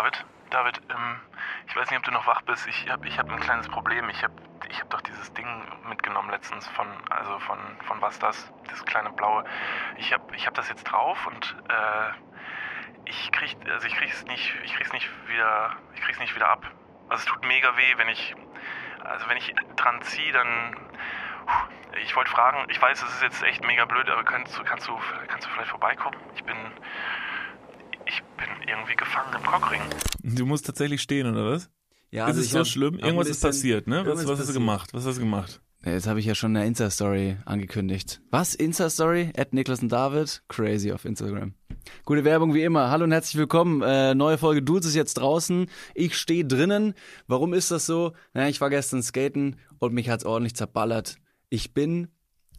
David, David, ähm, ich weiß nicht, ob du noch wach bist. Ich habe ich hab ein kleines Problem. Ich habe ich hab doch dieses Ding mitgenommen letztens von, also von, von was das, das kleine blaue. Ich habe ich hab das jetzt drauf und äh, ich krieg, also ich nicht, nicht wieder, nicht wieder ab. Also es tut mega weh, wenn ich, also wenn ich dran ziehe, dann, ich wollte fragen, ich weiß, es ist jetzt echt mega blöd, aber kannst du, kannst du, kannst du vielleicht vorbeikommen? Ich bin, bin irgendwie gefangen im Cockring. Du musst tatsächlich stehen, oder was? Ja, ist also es so hab schlimm? Irgendwas ist passiert, ne? Was, was hast du gemacht? Was hast du gemacht? Ja, Jetzt habe ich ja schon eine Insta-Story angekündigt. Was? Insta-Story? At Niklas und David? Crazy auf Instagram. Gute Werbung wie immer. Hallo und herzlich willkommen. Äh, neue Folge Dudes ist jetzt draußen. Ich stehe drinnen. Warum ist das so? Na, ich war gestern skaten und mich hat's ordentlich zerballert. Ich bin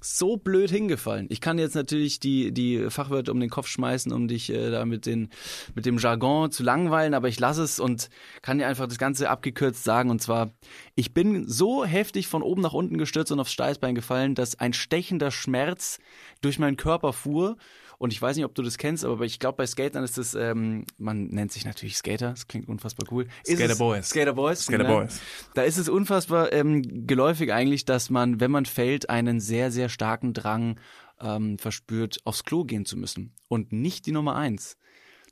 so blöd hingefallen. Ich kann jetzt natürlich die, die Fachwörter um den Kopf schmeißen, um dich äh, da mit, den, mit dem Jargon zu langweilen, aber ich lasse es und kann dir einfach das Ganze abgekürzt sagen. Und zwar, ich bin so heftig von oben nach unten gestürzt und aufs Steißbein gefallen, dass ein stechender Schmerz durch meinen Körper fuhr. Und ich weiß nicht, ob du das kennst, aber ich glaube, bei Skatern ist das, ähm, man nennt sich natürlich Skater, das klingt unfassbar cool. Skater Boys. Skater Boys. Skater genau. Boys. Da ist es unfassbar ähm, geläufig eigentlich, dass man, wenn man fällt, einen sehr, sehr starken Drang ähm, verspürt, aufs Klo gehen zu müssen. Und nicht die Nummer eins.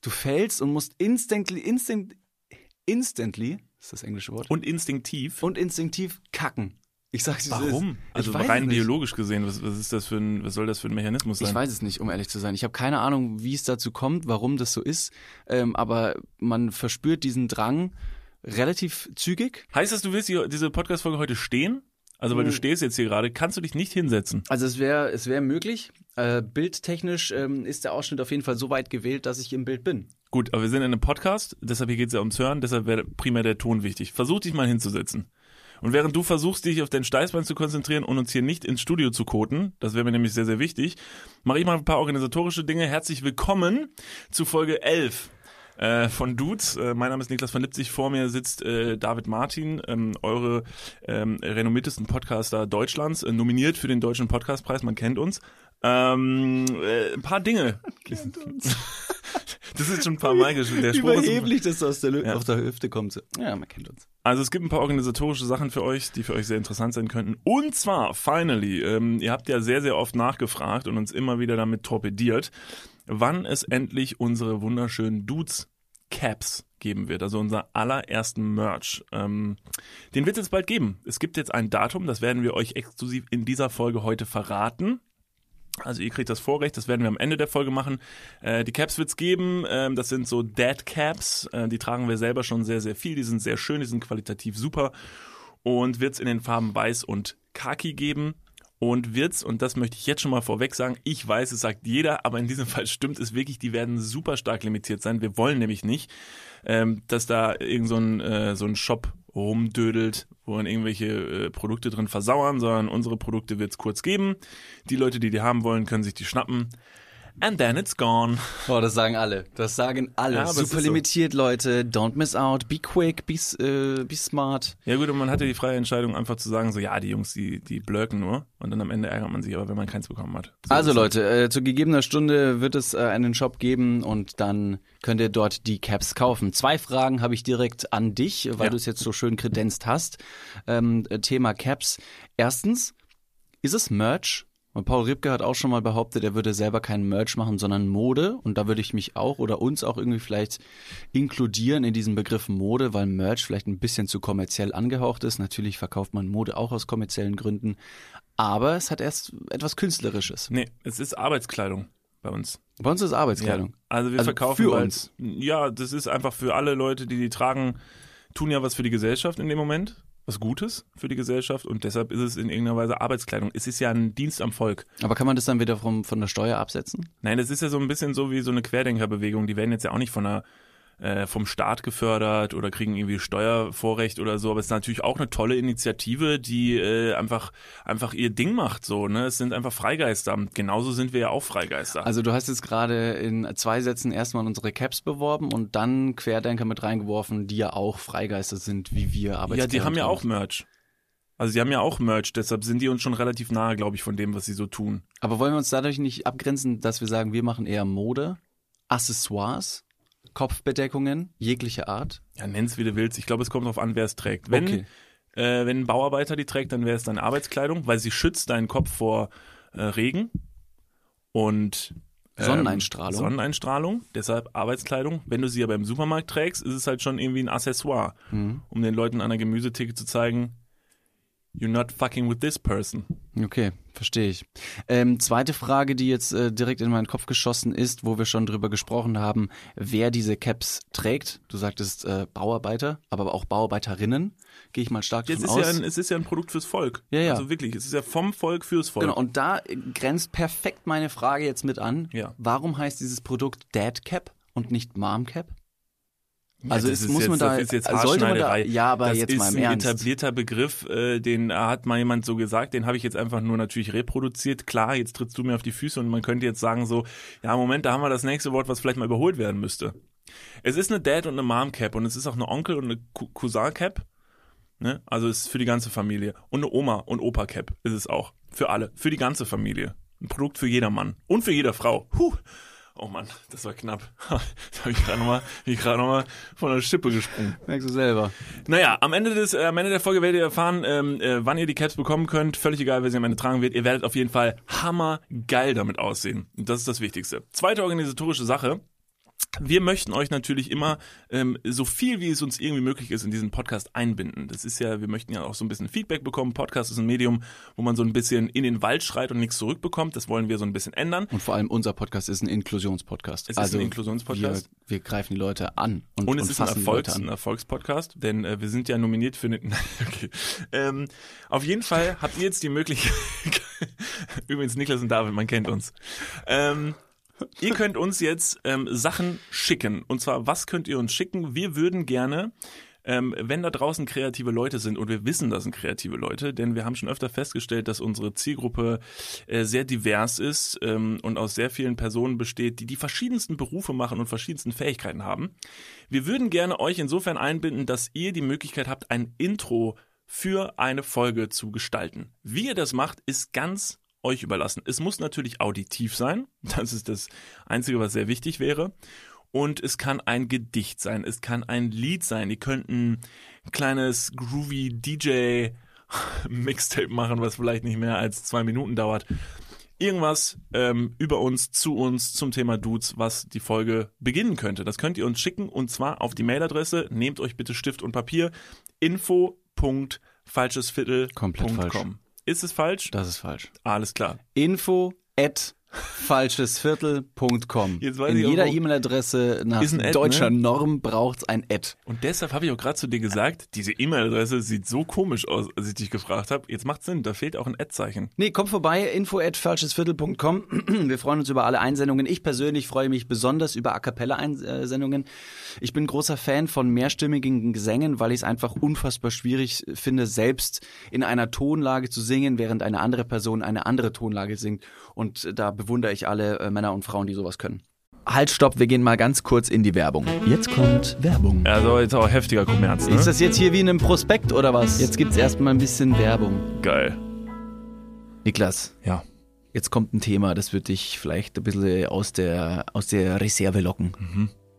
Du fällst und musst instantly, instant, instantly, ist das englische Wort, Und instinktiv. und instinktiv kacken. Ich sag's dir, Warum? Also rein es biologisch gesehen, was, was ist das für ein, was soll das für ein Mechanismus sein? Ich weiß es nicht, um ehrlich zu sein. Ich habe keine Ahnung, wie es dazu kommt, warum das so ist. Ähm, aber man verspürt diesen Drang relativ zügig. Heißt das, du willst hier, diese Podcast-Folge heute stehen? Also, weil du Hm. stehst jetzt hier gerade, kannst du dich nicht hinsetzen? Also es wäre es wäre möglich. Äh, bildtechnisch ähm, ist der Ausschnitt auf jeden Fall so weit gewählt, dass ich im Bild bin. Gut, aber wir sind in einem Podcast, deshalb hier geht's ja ums Hören, deshalb wäre primär der Ton wichtig. Versuch dich mal hinzusetzen. Und während du versuchst, dich auf dein Steißbein zu konzentrieren und uns hier nicht ins Studio zu koten, das wäre mir nämlich sehr, sehr wichtig, mache ich mal ein paar organisatorische Dinge. Herzlich willkommen zu Folge 11 äh, von Dudes. Äh, mein Name ist Niklas von Lipzig. Vor mir sitzt äh, David Martin, ähm, eure ähm, renommiertesten Podcaster Deutschlands, äh, nominiert für den Deutschen Podcastpreis. Man kennt uns. Ähm, äh, ein paar Dinge. Das ist schon ein paar Mal geschrieben. Überheblich, dass das aus der, Lü- Ja. auf der Hüfte kommt. So. Ja, man kennt uns. Also es gibt ein paar organisatorische Sachen für euch, die für euch sehr interessant sein könnten. Und zwar, finally, ähm, ihr habt ja sehr, sehr oft nachgefragt und uns immer wieder damit torpediert, wann es endlich unsere wunderschönen Dudes Caps geben wird, also unser allerersten Merch. Ähm, den wird es jetzt bald geben. Es gibt jetzt ein Datum, das werden wir euch exklusiv in dieser Folge heute verraten. Also ihr kriegt das Vorrecht, das werden wir am Ende der Folge machen. Äh, die Caps wird's geben, ähm, das sind so Dead Caps, äh, die tragen wir selber schon sehr, sehr viel, die sind sehr schön, die sind qualitativ super und wird's in den Farben Weiß und Khaki geben. Und wird's, und das möchte ich jetzt schon mal vorweg sagen, ich weiß, es sagt jeder, aber in diesem Fall stimmt es wirklich, die werden super stark limitiert sein. Wir wollen nämlich nicht, ähm, dass da irgend so ein, äh, so ein Shop rumdödelt, wo dann irgendwelche äh, Produkte drin versauern, sondern unsere Produkte wird's kurz geben. Die Leute, die die haben wollen, können sich die schnappen. And then it's gone. Oh, das sagen alle. Das sagen alle. Ja, Super ist so. limitiert, Leute. Don't miss out. Be quick. Be, äh, be smart. Ja gut, und man hatte die freie Entscheidung, einfach zu sagen, so ja, die Jungs, die, die blöken nur. Und dann am Ende ärgert man sich aber, wenn man keins bekommen hat. So Also. Leute, äh, zu gegebener Stunde wird es äh, einen Shop geben und dann könnt ihr dort die Caps kaufen. Zwei Fragen habe ich direkt an dich, weil Ja. du es jetzt so schön kredenzt hast. Ähm, äh, Thema Caps. Erstens, ist es Merch? Und Paul Ripke hat auch schon mal behauptet, er würde selber keinen Merch machen, sondern Mode. Und da würde ich mich auch oder uns auch irgendwie vielleicht inkludieren in diesen Begriff Mode, weil Merch vielleicht ein bisschen zu kommerziell angehaucht ist. Natürlich verkauft man Mode auch aus kommerziellen Gründen. Aber es hat erst etwas Künstlerisches. Nee, es ist Arbeitskleidung bei uns. Bei uns ist Arbeitskleidung. Ja. Also wir Also verkaufen für bald- uns. Ja, das ist einfach für alle Leute, die die tragen, tun ja was für die Gesellschaft in dem Moment, was Gutes für die Gesellschaft und deshalb ist es in irgendeiner Weise Arbeitskleidung. Es ist ja ein Dienst am Volk. Aber kann man das dann wieder vom, von der Steuer absetzen? Nein, das ist ja so ein bisschen so wie so eine Querdenkerbewegung. Die werden jetzt ja auch nicht von der äh, vom Staat gefördert oder kriegen irgendwie Steuervorrecht oder so, aber es ist natürlich auch eine tolle Initiative, die äh, einfach einfach ihr Ding macht so, ne? Es sind einfach Freigeister. Genauso sind wir ja auch Freigeister. Also du hast jetzt gerade in zwei Sätzen erstmal unsere Caps beworben und dann Querdenker mit reingeworfen, die ja auch Freigeister sind, wie wir ja, Arbeitskleidung die haben ja auch Merch. Also die haben ja auch Merch, deshalb sind die uns schon relativ nahe, glaube ich, von dem, was sie so tun. Aber wollen wir uns dadurch nicht abgrenzen, dass wir sagen, wir machen eher Mode, Accessoires Kopfbedeckungen jeglicher Art. Ja, nenn's wie du willst. Ich glaube, es kommt darauf an, wer es trägt. Wenn, Okay. äh, wenn ein Bauarbeiter die trägt, dann wäre es deine Arbeitskleidung, weil sie schützt deinen Kopf vor äh, Regen und ähm, Sonneneinstrahlung. Sonneneinstrahlung, deshalb Arbeitskleidung. Wenn du sie aber im Supermarkt trägst, ist es halt schon irgendwie ein Accessoire, Mhm. um den Leuten an der Gemüsetheke zu zeigen, you're not fucking with this person. Okay, verstehe ich. Ähm, zweite Frage, die jetzt äh, direkt in meinen Kopf geschossen ist, wo wir schon drüber gesprochen haben, wer diese Caps trägt. Du sagtest äh, Bauarbeiter, aber auch Bauarbeiterinnen. Gehe ich mal stark Es davon ist, ja aus. ein, es ist ja ein Produkt fürs Volk. Ja, ja. Also wirklich, es ist ja vom Volk fürs Volk. Genau, und da grenzt perfekt meine Frage jetzt mit an. Ja. Warum heißt dieses Produkt Dad Cap und nicht Mom Cap? Ja, Also das es ist muss jetzt, man da, das ist jetzt sollte man da, ja, aber das jetzt ist mal im ein Ernst. etablierter Begriff, äh, den hat mal jemand so gesagt, den habe ich jetzt einfach nur natürlich reproduziert. Klar, jetzt trittst du mir auf die Füße und man könnte jetzt sagen so, ja Moment, da haben wir das nächste Wort, was vielleicht mal überholt werden müsste. Es ist eine Dad und eine Mom Cap und es ist auch eine Onkel und eine Cou- Cousin Cap. Ne? Also es ist für die ganze Familie. Und eine Oma und Opa Cap ist es auch. Für alle. Für die ganze Familie. Ein Produkt für jedermann. Und für jede Frau. Huh. Oh Mann, das war knapp. Da habe ich gerade nochmal noch mal von der Schippe gesprungen. Merkst du selber. Naja, am Ende, des, äh, am Ende der Folge werdet ihr erfahren, ähm, äh, wann ihr die Caps bekommen könnt. Völlig egal, wer sie am Ende tragen wird. Ihr werdet auf jeden Fall hammergeil damit aussehen. Und das ist das Wichtigste. Zweite organisatorische Sache. Wir möchten euch natürlich immer ähm, so viel, wie es uns irgendwie möglich ist, in diesen Podcast einbinden. Das ist ja, wir möchten ja auch so ein bisschen Feedback bekommen. Podcast ist ein Medium, wo man so ein bisschen in den Wald schreit und nichts zurückbekommt. Das wollen wir so ein bisschen ändern. Und vor allem unser Podcast ist ein Inklusionspodcast. Es ist also ein Inklusionspodcast. Wir, wir greifen die Leute an und, Und es und ist ein, Erfolgs-, ein. Erfolgspodcast, denn äh, wir sind ja nominiert für den. okay. Ähm, auf jeden Fall habt ihr jetzt die Möglichkeit. Übrigens, Niklas und David, man kennt uns. Ähm, ihr könnt uns jetzt ähm, Sachen schicken. Und zwar, was könnt ihr uns schicken? Wir würden gerne. Ähm, wenn da draußen kreative Leute sind und wir wissen, das sind kreative Leute, denn wir haben schon öfter festgestellt, dass unsere Zielgruppe äh, sehr divers ist ähm, und aus sehr vielen Personen besteht, die die verschiedensten Berufe machen und verschiedensten Fähigkeiten haben. Wir würden gerne euch insofern einbinden, dass ihr die Möglichkeit habt, ein Intro für eine Folge zu gestalten. Wie ihr das macht, ist ganz euch überlassen. Es muss natürlich auditiv sein. Das ist das Einzige, was sehr wichtig wäre. Und es kann ein Gedicht sein, es kann ein Lied sein. Ihr könnt ein kleines groovy DJ Mixtape machen, was vielleicht nicht mehr als zwei Minuten dauert. Irgendwas ähm, über uns, zu uns, zum Thema Dudes, was die Folge beginnen könnte. Das könnt ihr uns schicken und zwar auf die Mailadresse. Nehmt euch bitte Stift und Papier. info.falschesviertel.com. Komplett falsch. Ist es falsch? Das ist falsch. Alles klar. Info at falschesviertel.com. In jeder E-Mail-Adresse nach ein Ad, deutscher ne? Norm braucht's ein Ad. Und deshalb habe ich auch gerade zu dir gesagt, diese E-Mail-Adresse sieht so komisch aus, als ich dich gefragt habe. Jetzt macht Sinn, da fehlt auch ein Ad-Zeichen. Nee, kommt vorbei, info at falschesviertel.com. Wir freuen uns über alle Einsendungen. Ich persönlich freue mich besonders über A Cappella-Einsendungen. Ich bin großer Fan von mehrstimmigen Gesängen, weil ich es einfach unfassbar schwierig finde, selbst in einer Tonlage zu singen, während eine andere Person eine andere Tonlage singt. Und da bewundere ich alle äh, Männer und Frauen, die sowas können. Halt, stopp, wir gehen mal ganz kurz in die Werbung. Jetzt kommt Werbung. Also jetzt auch heftiger Kommerz, ne? Ist das jetzt hier wie in einem Prospekt oder was? Jetzt gibt's erstmal ein bisschen Werbung. geil? Niklas, Ja. Jetzt kommt ein Thema, das wird dich vielleicht ein bisschen aus der, aus der Reserve locken.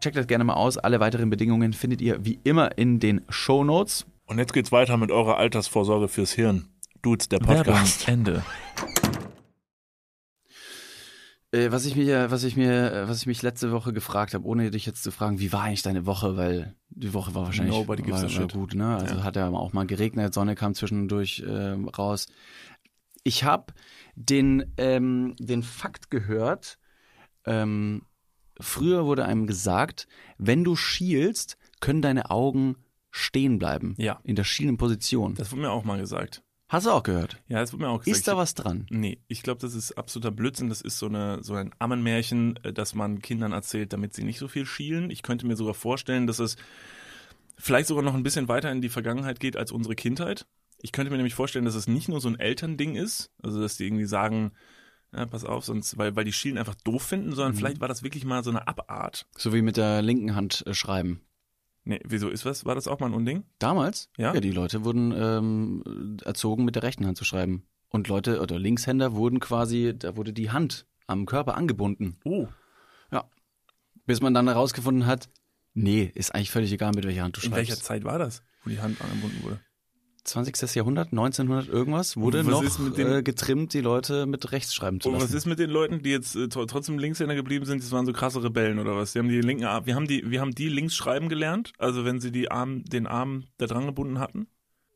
Checkt das gerne mal aus. Alle weiteren Bedingungen findet ihr wie immer in den Show Notes. Und jetzt geht's weiter mit eurer Altersvorsorge fürs Hirn. Dudes, der Podcast. Ende. Äh, was ich mir, was ich mir, äh, was ich mich letzte Woche gefragt habe, ohne dich jetzt zu fragen, wie war eigentlich deine Woche, weil die Woche war wahrscheinlich Nobody gives war, war gut, ne? Also Ja. hat ja auch mal geregnet, Sonne kam zwischendurch ähm, raus. Ich habe den ähm, den Fakt gehört. Ähm, früher wurde einem gesagt, wenn du schielst, können deine Augen stehen bleiben. Ja. In der schielenden Position. Das wurde mir auch mal gesagt. Hast du auch gehört? Ja, das wurde mir auch gesagt. Ist da was dran? Nee, ich glaube, das ist absoluter Blödsinn. Das ist so, eine, so ein Ammenmärchen, äh, das man Kindern erzählt, damit sie nicht so viel schielen. Ich könnte mir sogar vorstellen, dass es vielleicht sogar noch ein bisschen weiter in die Vergangenheit geht als unsere Kindheit. Ich könnte mir nämlich vorstellen, dass es nicht nur so ein Elternding ist, also dass die irgendwie sagen, ja, pass auf, sonst, weil, weil die Schielen einfach doof finden, sondern vielleicht war das wirklich mal so eine Abart. So wie mit der linken Hand äh, schreiben. Nee, wieso ist was? War das auch mal ein Unding? Damals? Ja? Ja, die Leute wurden ähm, erzogen, mit der rechten Hand zu schreiben. Und Leute oder Linkshänder wurden quasi, da wurde die Hand am Körper angebunden. Oh. Bis man dann herausgefunden hat, nee, ist eigentlich völlig egal, mit welcher Hand du In welcher schreibst. Zeit war das, wo die Hand angebunden wurde? 20. Jahrhundert, 1900 irgendwas, wurde Und noch den- äh, getrimmt, die Leute mit rechts schreiben zu Und lassen. was ist mit den Leuten, die jetzt äh, tr- trotzdem Linkshänder geblieben sind? Das waren so krasse Rebellen oder was? Die haben die linken Arm, wir haben die, wir haben die links schreiben gelernt, also wenn sie die Arm, den Arm da dran gebunden hatten.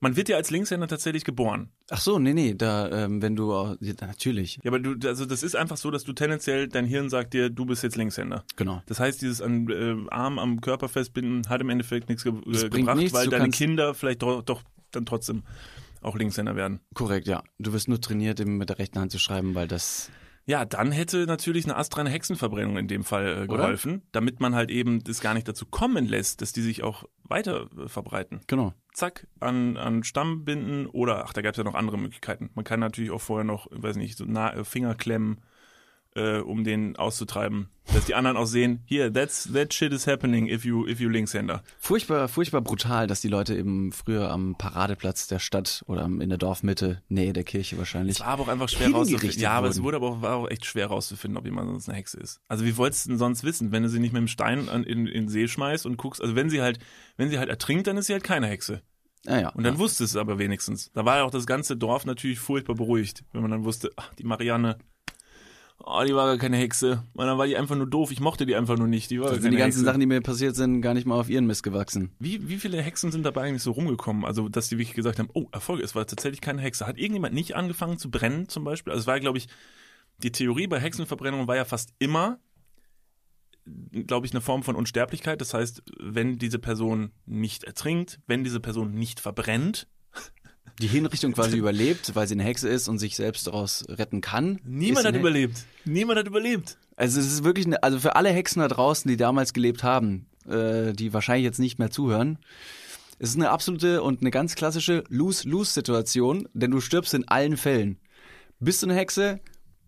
Man wird ja als Linkshänder tatsächlich geboren. Ach so, nee, nee, da, ähm, wenn du, auch- ja, natürlich, Ja, aber du, also das ist einfach so, dass du tendenziell, dein Hirn sagt dir, du bist jetzt Linkshänder. genau. Das heißt, dieses an, äh, Arm am Körper festbinden hat im Endeffekt nichts ge Das äh, gebracht, nichts, weil du deine Kinder vielleicht doch, doch dann trotzdem auch Linkshänder werden. Korrekt, ja. Du wirst nur trainiert, eben mit der rechten Hand zu schreiben, weil das, Ja, dann hätte natürlich eine astreine Hexenverbrennung in dem Fall äh, Oder? geholfen, damit man halt eben das gar nicht dazu kommen lässt, dass die sich auch weiter äh, verbreiten. genau. Zack, an, an Stamm binden oder, ach, da gab es ja noch andere Möglichkeiten. Man kann natürlich auch vorher noch, weiß nicht, so Na äh, Finger klemmen, äh, um den auszutreiben, dass die anderen auch sehen, hier, that's, that shit is happening if you, if you Linkshänder. Furchtbar, furchtbar brutal, dass die Leute eben früher am Paradeplatz der Stadt oder in der Dorfmitte, Nähe der Kirche wahrscheinlich. Es war aber auch einfach schwer rauszufinden. Ja, aber es wurde aber auch, war auch echt schwer rauszufinden, ob jemand sonst eine Hexe ist. Also wie wolltest du denn sonst wissen, wenn du sie nicht mit dem Stein an, in, in den See schmeißt und guckst, also wenn sie halt, wenn sie halt ertrinkt, dann ist sie halt keine Hexe. Naja, Und dann ja. wusste es aber wenigstens. Da war ja auch das ganze Dorf natürlich furchtbar beruhigt, wenn man dann wusste, ach, die Marianne, oh, die war gar keine Hexe. Und dann war die einfach nur doof. Ich mochte die einfach nur nicht. Die war Das sind die ganzen Hexe. Sachen, die mir passiert sind, gar nicht mal auf ihren Mist gewachsen. Wie, wie viele Hexen sind dabei eigentlich so rumgekommen? Also, dass die wirklich gesagt haben, oh, Erfolg, es war tatsächlich keine Hexe. Hat irgendjemand nicht angefangen zu brennen zum Beispiel? Also, es war, glaube ich, die Theorie bei Hexenverbrennungen war ja fast immer, glaube ich, eine Form von Unsterblichkeit. Das heißt, wenn diese Person nicht ertrinkt, wenn diese Person nicht verbrennt, Die Hinrichtung quasi überlebt, weil sie eine Hexe ist und sich selbst daraus retten kann. niemand hat überlebt. Niemand hat überlebt. Also es ist wirklich, eine, also für alle Hexen da draußen, die damals gelebt haben, äh, die wahrscheinlich jetzt nicht mehr zuhören, es ist eine absolute und eine ganz klassische Lose-Lose-Situation, denn du stirbst in allen Fällen. bist du eine Hexe,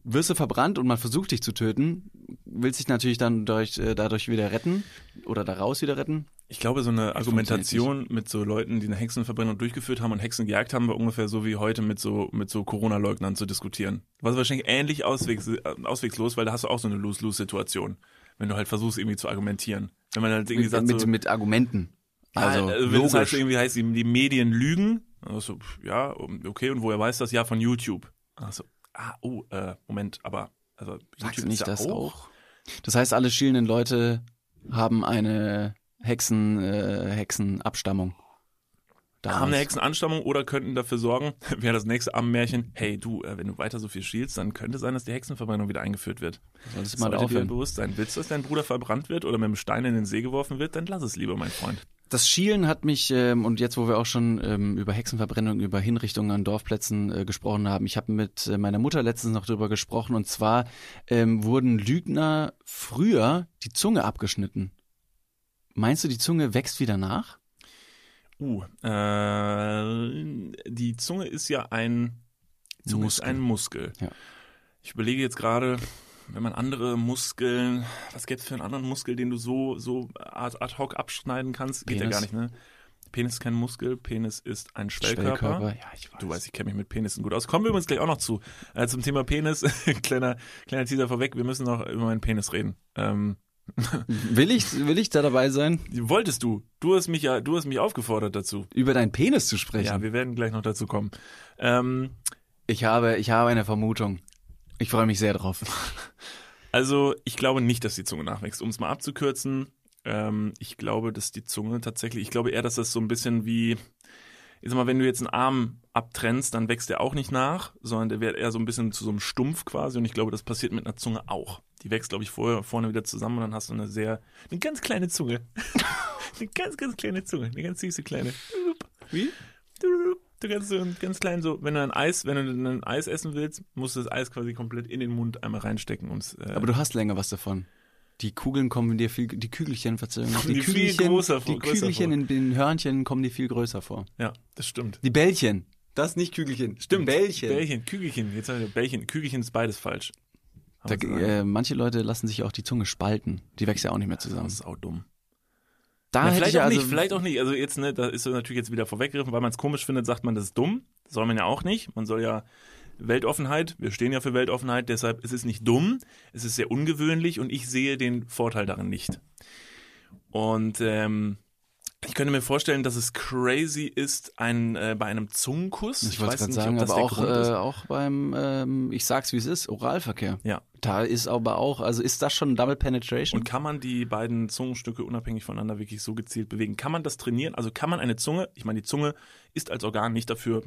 wirst du verbrannt und man versucht dich zu töten, willst dich natürlich dann durch, äh, dadurch wieder retten oder daraus wieder retten. Ich glaube, so eine Argumentation mit so Leuten, die eine Hexenverbrennung durchgeführt haben und Hexen gejagt haben, war ungefähr so wie heute mit so, mit so Corona-Leugnern zu diskutieren. Was wahrscheinlich ähnlich auswegs, äh, auswegslos, weil da hast du auch so eine Lose-Lose-Situation, wenn du halt versuchst, irgendwie zu argumentieren. Wenn man halt irgendwie Mit, sagt, mit, so, mit Argumenten. Also, ja, äh, wenn es halt logisch. irgendwie heißt, die die Medien lügen, also, ja, okay, und woher weiß das? Ja, von YouTube. Also, ah, oh, äh, Moment, aber, also, Sagst YouTube ist nicht ja das auch? Das heißt, alle schielenden Leute haben eine Hexen, äh, Hexenabstammung. Daraus. haben eine Hexenanstammung oder könnten dafür sorgen, wäre das nächste Ammenmärchen, hey du, äh, wenn du weiter so viel schielst, dann könnte sein, dass die Hexenverbrennung wieder eingeführt wird. Solltest du Sollte mal dir aufhören. bewusst sein. Willst du, dass dein Bruder verbrannt wird oder mit einem Stein in den See geworfen wird, dann lass es lieber, mein Freund. Das Schielen hat mich, ähm, und jetzt, wo wir auch schon ähm, über Hexenverbrennung, über Hinrichtungen an Dorfplätzen äh, gesprochen haben, ich habe mit äh, meiner Mutter letztens noch drüber gesprochen, und zwar ähm, wurden Lügner früher die Zunge abgeschnitten. Meinst du, die Zunge wächst wieder nach? Uh, äh, die Zunge ist ja ein, Zunge ist Muskel. ein Muskel. Ja. Ich überlege jetzt gerade, wenn man andere Muskeln, was gibt's für einen anderen Muskel, den du so, so ad, hoc abschneiden kannst? Geht ja gar nicht, ne? Penis ist kein Muskel, Penis ist ein Schwellkörper. Ja, ich weiß. Du weißt, ich kenne mich mit Penissen gut aus. Kommen wir übrigens gleich auch noch zu. Äh, zum Thema Penis, kleiner, kleiner Teaser vorweg, wir müssen noch über meinen Penis reden. Ähm, Will ich, will ich da dabei sein, wolltest du? Du hast mich ja, du hast mich aufgefordert dazu. über deinen Penis zu sprechen? Ja, wir werden gleich noch dazu kommen. Ähm, Ich habe, ich habe eine Vermutung. Ich freue mich sehr drauf. Also ich glaube nicht, dass die Zunge nachwächst. Um es mal abzukürzen, ähm, ich glaube, dass die Zunge tatsächlich, ich glaube eher, dass das so ein bisschen wie, ich sag mal, wenn du jetzt einen Arm abtrennst, dann wächst der auch nicht nach, sondern der wird eher so ein bisschen zu so einem Stumpf quasi. Und ich glaube, das passiert mit einer Zunge auch. Die wächst, glaube ich, vorher, vorne wieder zusammen und dann hast du eine sehr, eine ganz kleine Zunge. eine ganz, ganz kleine Zunge, eine ganz süße kleine. Wie? Du kannst so ein ganz klein so, wenn du ein Eis, wenn du ein Eis essen willst, musst du das Eis quasi komplett in den Mund einmal reinstecken. Um's, äh, Aber du hast länger was davon. Die Kugeln kommen dir viel, die Kügelchen, Verzeihung, die viel Kügelchen, größer vor- die Kügelchen vor. in den Hörnchen kommen dir viel größer vor. ja, das stimmt. Die Bällchen. Das nicht Kügelchen. Stimmt. Bällchen. Bällchen, Kügelchen. Jetzt habe ich Bällchen. Kügelchen ist beides falsch. Da, äh, manche Leute lassen sich auch die Zunge spalten. Die wächst ja auch nicht mehr zusammen. das ist auch dumm. Da Na, vielleicht ich auch also, nicht, vielleicht auch nicht. Also jetzt, ne, da ist natürlich jetzt wieder vorweggegriffen, weil man es komisch findet, sagt man, das ist dumm. Das soll man ja auch nicht. Man soll ja Weltoffenheit, wir stehen ja für Weltoffenheit, deshalb ist es nicht dumm, es ist sehr ungewöhnlich und ich sehe den Vorteil darin nicht. Und ähm, ich könnte mir vorstellen, dass es crazy ist, ein, äh, bei einem Zungenkuss. Ich wollte weiß nicht, ob sagen, das aber der auch, Grund ist. äh, auch beim, ähm, ich sag's wie es ist, Oralverkehr. Ja. Da ist aber auch, also ist das schon Double Penetration? Und kann man die beiden Zungenstücke unabhängig voneinander wirklich so gezielt bewegen? Kann man das trainieren? Also kann man eine Zunge, ich meine, die Zunge ist als Organ nicht dafür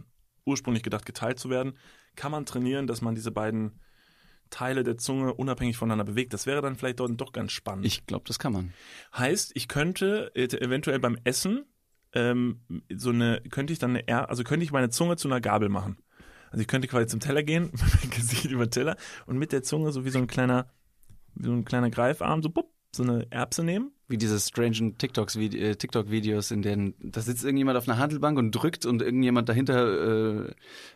ursprünglich gedacht, geteilt zu werden. Kann man trainieren, dass man diese beiden Teile der Zunge unabhängig voneinander bewegt? Das wäre dann vielleicht dort doch ganz spannend. ich glaube, das kann man. heißt, ich könnte äh, eventuell beim Essen ähm, so eine, könnte ich dann eine, also könnte ich meine Zunge zu einer Gabel machen. Also ich könnte quasi zum Teller gehen, mit meinem Gesicht über den Teller und mit der Zunge so wie so ein kleiner, wie so ein kleiner Greifarm, so bupp, so eine Erbse nehmen. Wie diese strangen äh, TikTok-Videos, in denen da sitzt irgendjemand auf einer Handelbank und drückt und irgendjemand dahinter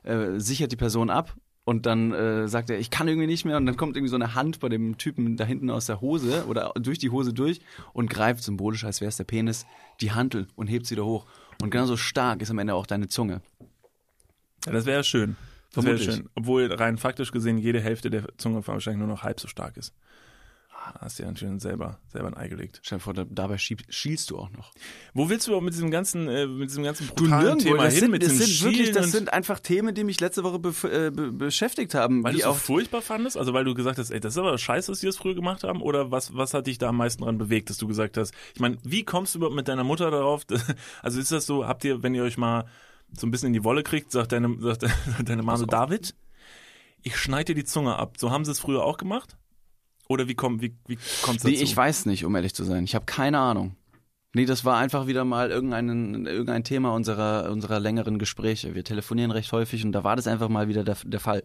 äh, äh, sichert die Person ab und dann äh, sagt er, ich kann irgendwie nicht mehr und dann kommt irgendwie so eine Hand bei dem Typen da hinten aus der Hose oder durch die Hose durch und greift symbolisch, als wäre es der Penis, die Hantel und hebt sie wieder hoch. Und genauso stark ist am Ende auch deine Zunge. Ja, das wäre schön. Das wäre schön. Obwohl rein faktisch gesehen jede Hälfte der Zunge wahrscheinlich nur noch halb so stark ist. Da hast du ja anscheinend selber, selber ein Ei gelegt. Stell dir vor, da, dabei schieb, schielst du auch noch. Wo willst du überhaupt mit diesem ganzen, äh, mit diesem ganzen brutalen Thema das hin? sind, mit das sind wirklich, das sind einfach Themen, die mich letzte Woche bef- äh, be beschäftigt haben. Weil du es so auch furchtbar fandest? Also weil du gesagt hast, ey, das ist aber scheiße, dass die das früher gemacht haben? Oder was, was hat dich da am meisten dran bewegt, dass du gesagt hast? Ich meine, wie kommst du überhaupt mit deiner Mutter darauf? Also ist das so, habt ihr, wenn ihr euch mal so ein bisschen in die Wolle kriegt, sagt deine, sagt deine Mama so, David, ich schneide dir die Zunge ab. So haben sie es früher auch gemacht? Oder wie kommt, wie, wie kommt's dazu? Nee, ich weiß nicht, um ehrlich zu sein. Ich habe keine Ahnung. Nee, das war einfach wieder mal irgendein, irgendein Thema unserer, unserer längeren Gespräche. Wir telefonieren recht häufig und da war das einfach mal wieder der, der Fall.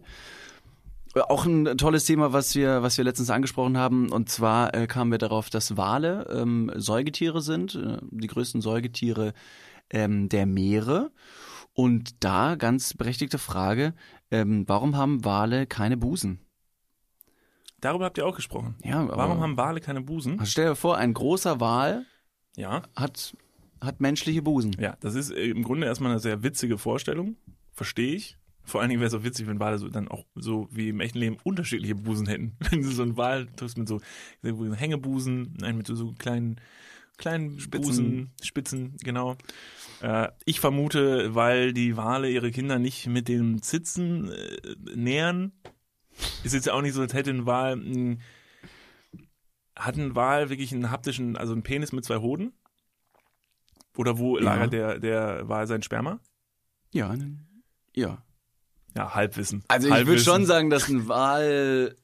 Auch ein tolles Thema, was wir, was wir letztens angesprochen haben. Und zwar äh, kamen wir darauf, dass Wale ähm, Säugetiere sind, äh, die größten Säugetiere ähm, der Meere. Und da ganz berechtigte Frage, ähm, warum haben Wale keine Busen? Darüber habt ihr auch gesprochen. Ja, aber Warum haben Wale keine Busen? also stell dir vor, ein großer Wal Ja. hat, hat menschliche Busen. Ja, das ist äh, im Grunde erstmal eine sehr witzige Vorstellung. Verstehe ich. Vor allen Dingen wäre es auch witzig, wenn Wale so dann auch so wie im echten Leben unterschiedliche Busen hätten. Wenn du so einen Wal triffst mit so, so Hängebusen, einen mit so, so kleinen, kleinen Spitzen. Busen, Spitzen, genau. Äh, ich vermute, weil die Wale ihre Kinder nicht mit den Zitzen äh, nähern. Ist jetzt auch nicht so, als hätte ein Wal, mh, hat ein Wal wirklich einen haptischen, also einen Penis mit zwei Hoden? Oder wo Ja. lagert der, der Wal sein Sperma? Ja, ja. Ja, Halbwissen. Also ich würde schon sagen, dass ein Wal.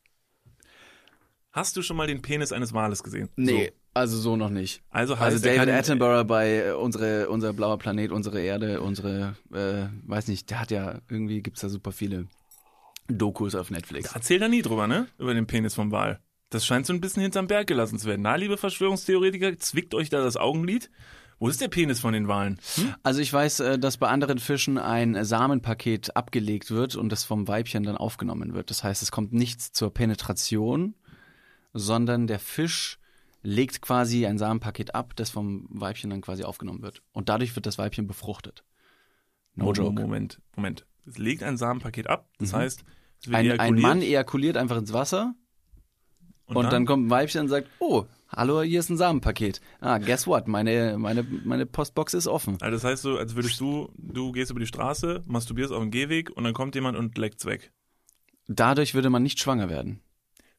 Hast du schon mal den Penis eines Wales gesehen? Nee, So. also so noch nicht. Also heißt Also David kann- Attenborough bei äh, unsere, unser blauer Planet, unsere Erde, unsere, äh, weiß nicht, der hat ja, irgendwie gibt's da super viele Dokus auf Netflix. Erzähl da nie drüber, ne? Über den Penis vom Wal. Das scheint so ein bisschen hinterm Berg gelassen zu werden. Na, liebe Verschwörungstheoretiker, zwickt euch da das Augenlid? Wo ist der Penis von den Walen? Hm? Also ich weiß, äh, dass bei anderen Fischen ein Samenpaket abgelegt wird und das vom Weibchen dann aufgenommen wird. Das heißt, es kommt nichts zur Penetration, sondern der Fisch legt quasi ein Samenpaket ab, das vom Weibchen dann quasi aufgenommen wird. Und dadurch wird das Weibchen befruchtet. No Moment, joke. Moment, Moment. Es legt ein Samenpaket ab, das Mhm. heißt, Ein, ein Mann ejakuliert einfach ins Wasser und, dann? kommt ein Weibchen und sagt, oh, hallo, hier ist ein Samenpaket. Ah, guess what? Meine, meine, meine Postbox ist offen. Also das heißt so, als würdest du, du gehst über die Straße, masturbierst auf dem Gehweg und dann kommt jemand und leckt's weg. Dadurch würde man nicht schwanger werden.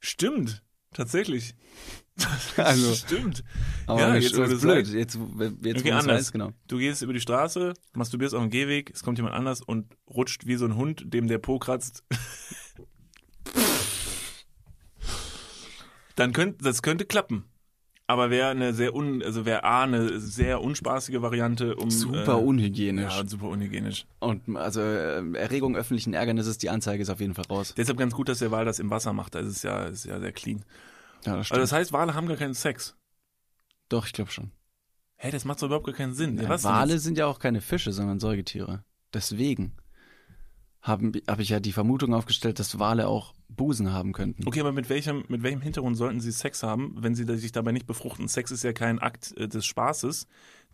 Stimmt, tatsächlich. Also, Stimmt. Aber ja, jetzt ist du blöd. Jetzt, jetzt Okay, anders. weißt, genau. Du gehst über die Straße, masturbierst auf dem Gehweg, es kommt jemand anders und rutscht wie so ein Hund, dem der Po kratzt. Dann könnte, das könnte klappen. Aber wäre eine sehr un, also wäre A, eine sehr unspaßige Variante, um. Super äh, unhygienisch. Ja, und super unhygienisch. Und also äh, Erregung öffentlichen Ärgernisses, die Anzeige ist auf jeden Fall raus. Deshalb ganz gut, dass der Wal das im Wasser macht. Das ist ja, ist ja sehr clean. Ja, das Also das heißt, Wale haben gar keinen Sex. Doch, ich glaube schon. Hä, das macht doch überhaupt gar keinen Sinn. Ja, Wale sind ja auch keine Fische, sondern Säugetiere. Deswegen habe hab ich ja die Vermutung aufgestellt, dass Wale auch Busen haben könnten. Okay, aber mit welchem, mit welchem Hintergrund sollten sie Sex haben, wenn sie sich dabei nicht befruchten? Sex ist ja kein Akt äh, des Spaßes,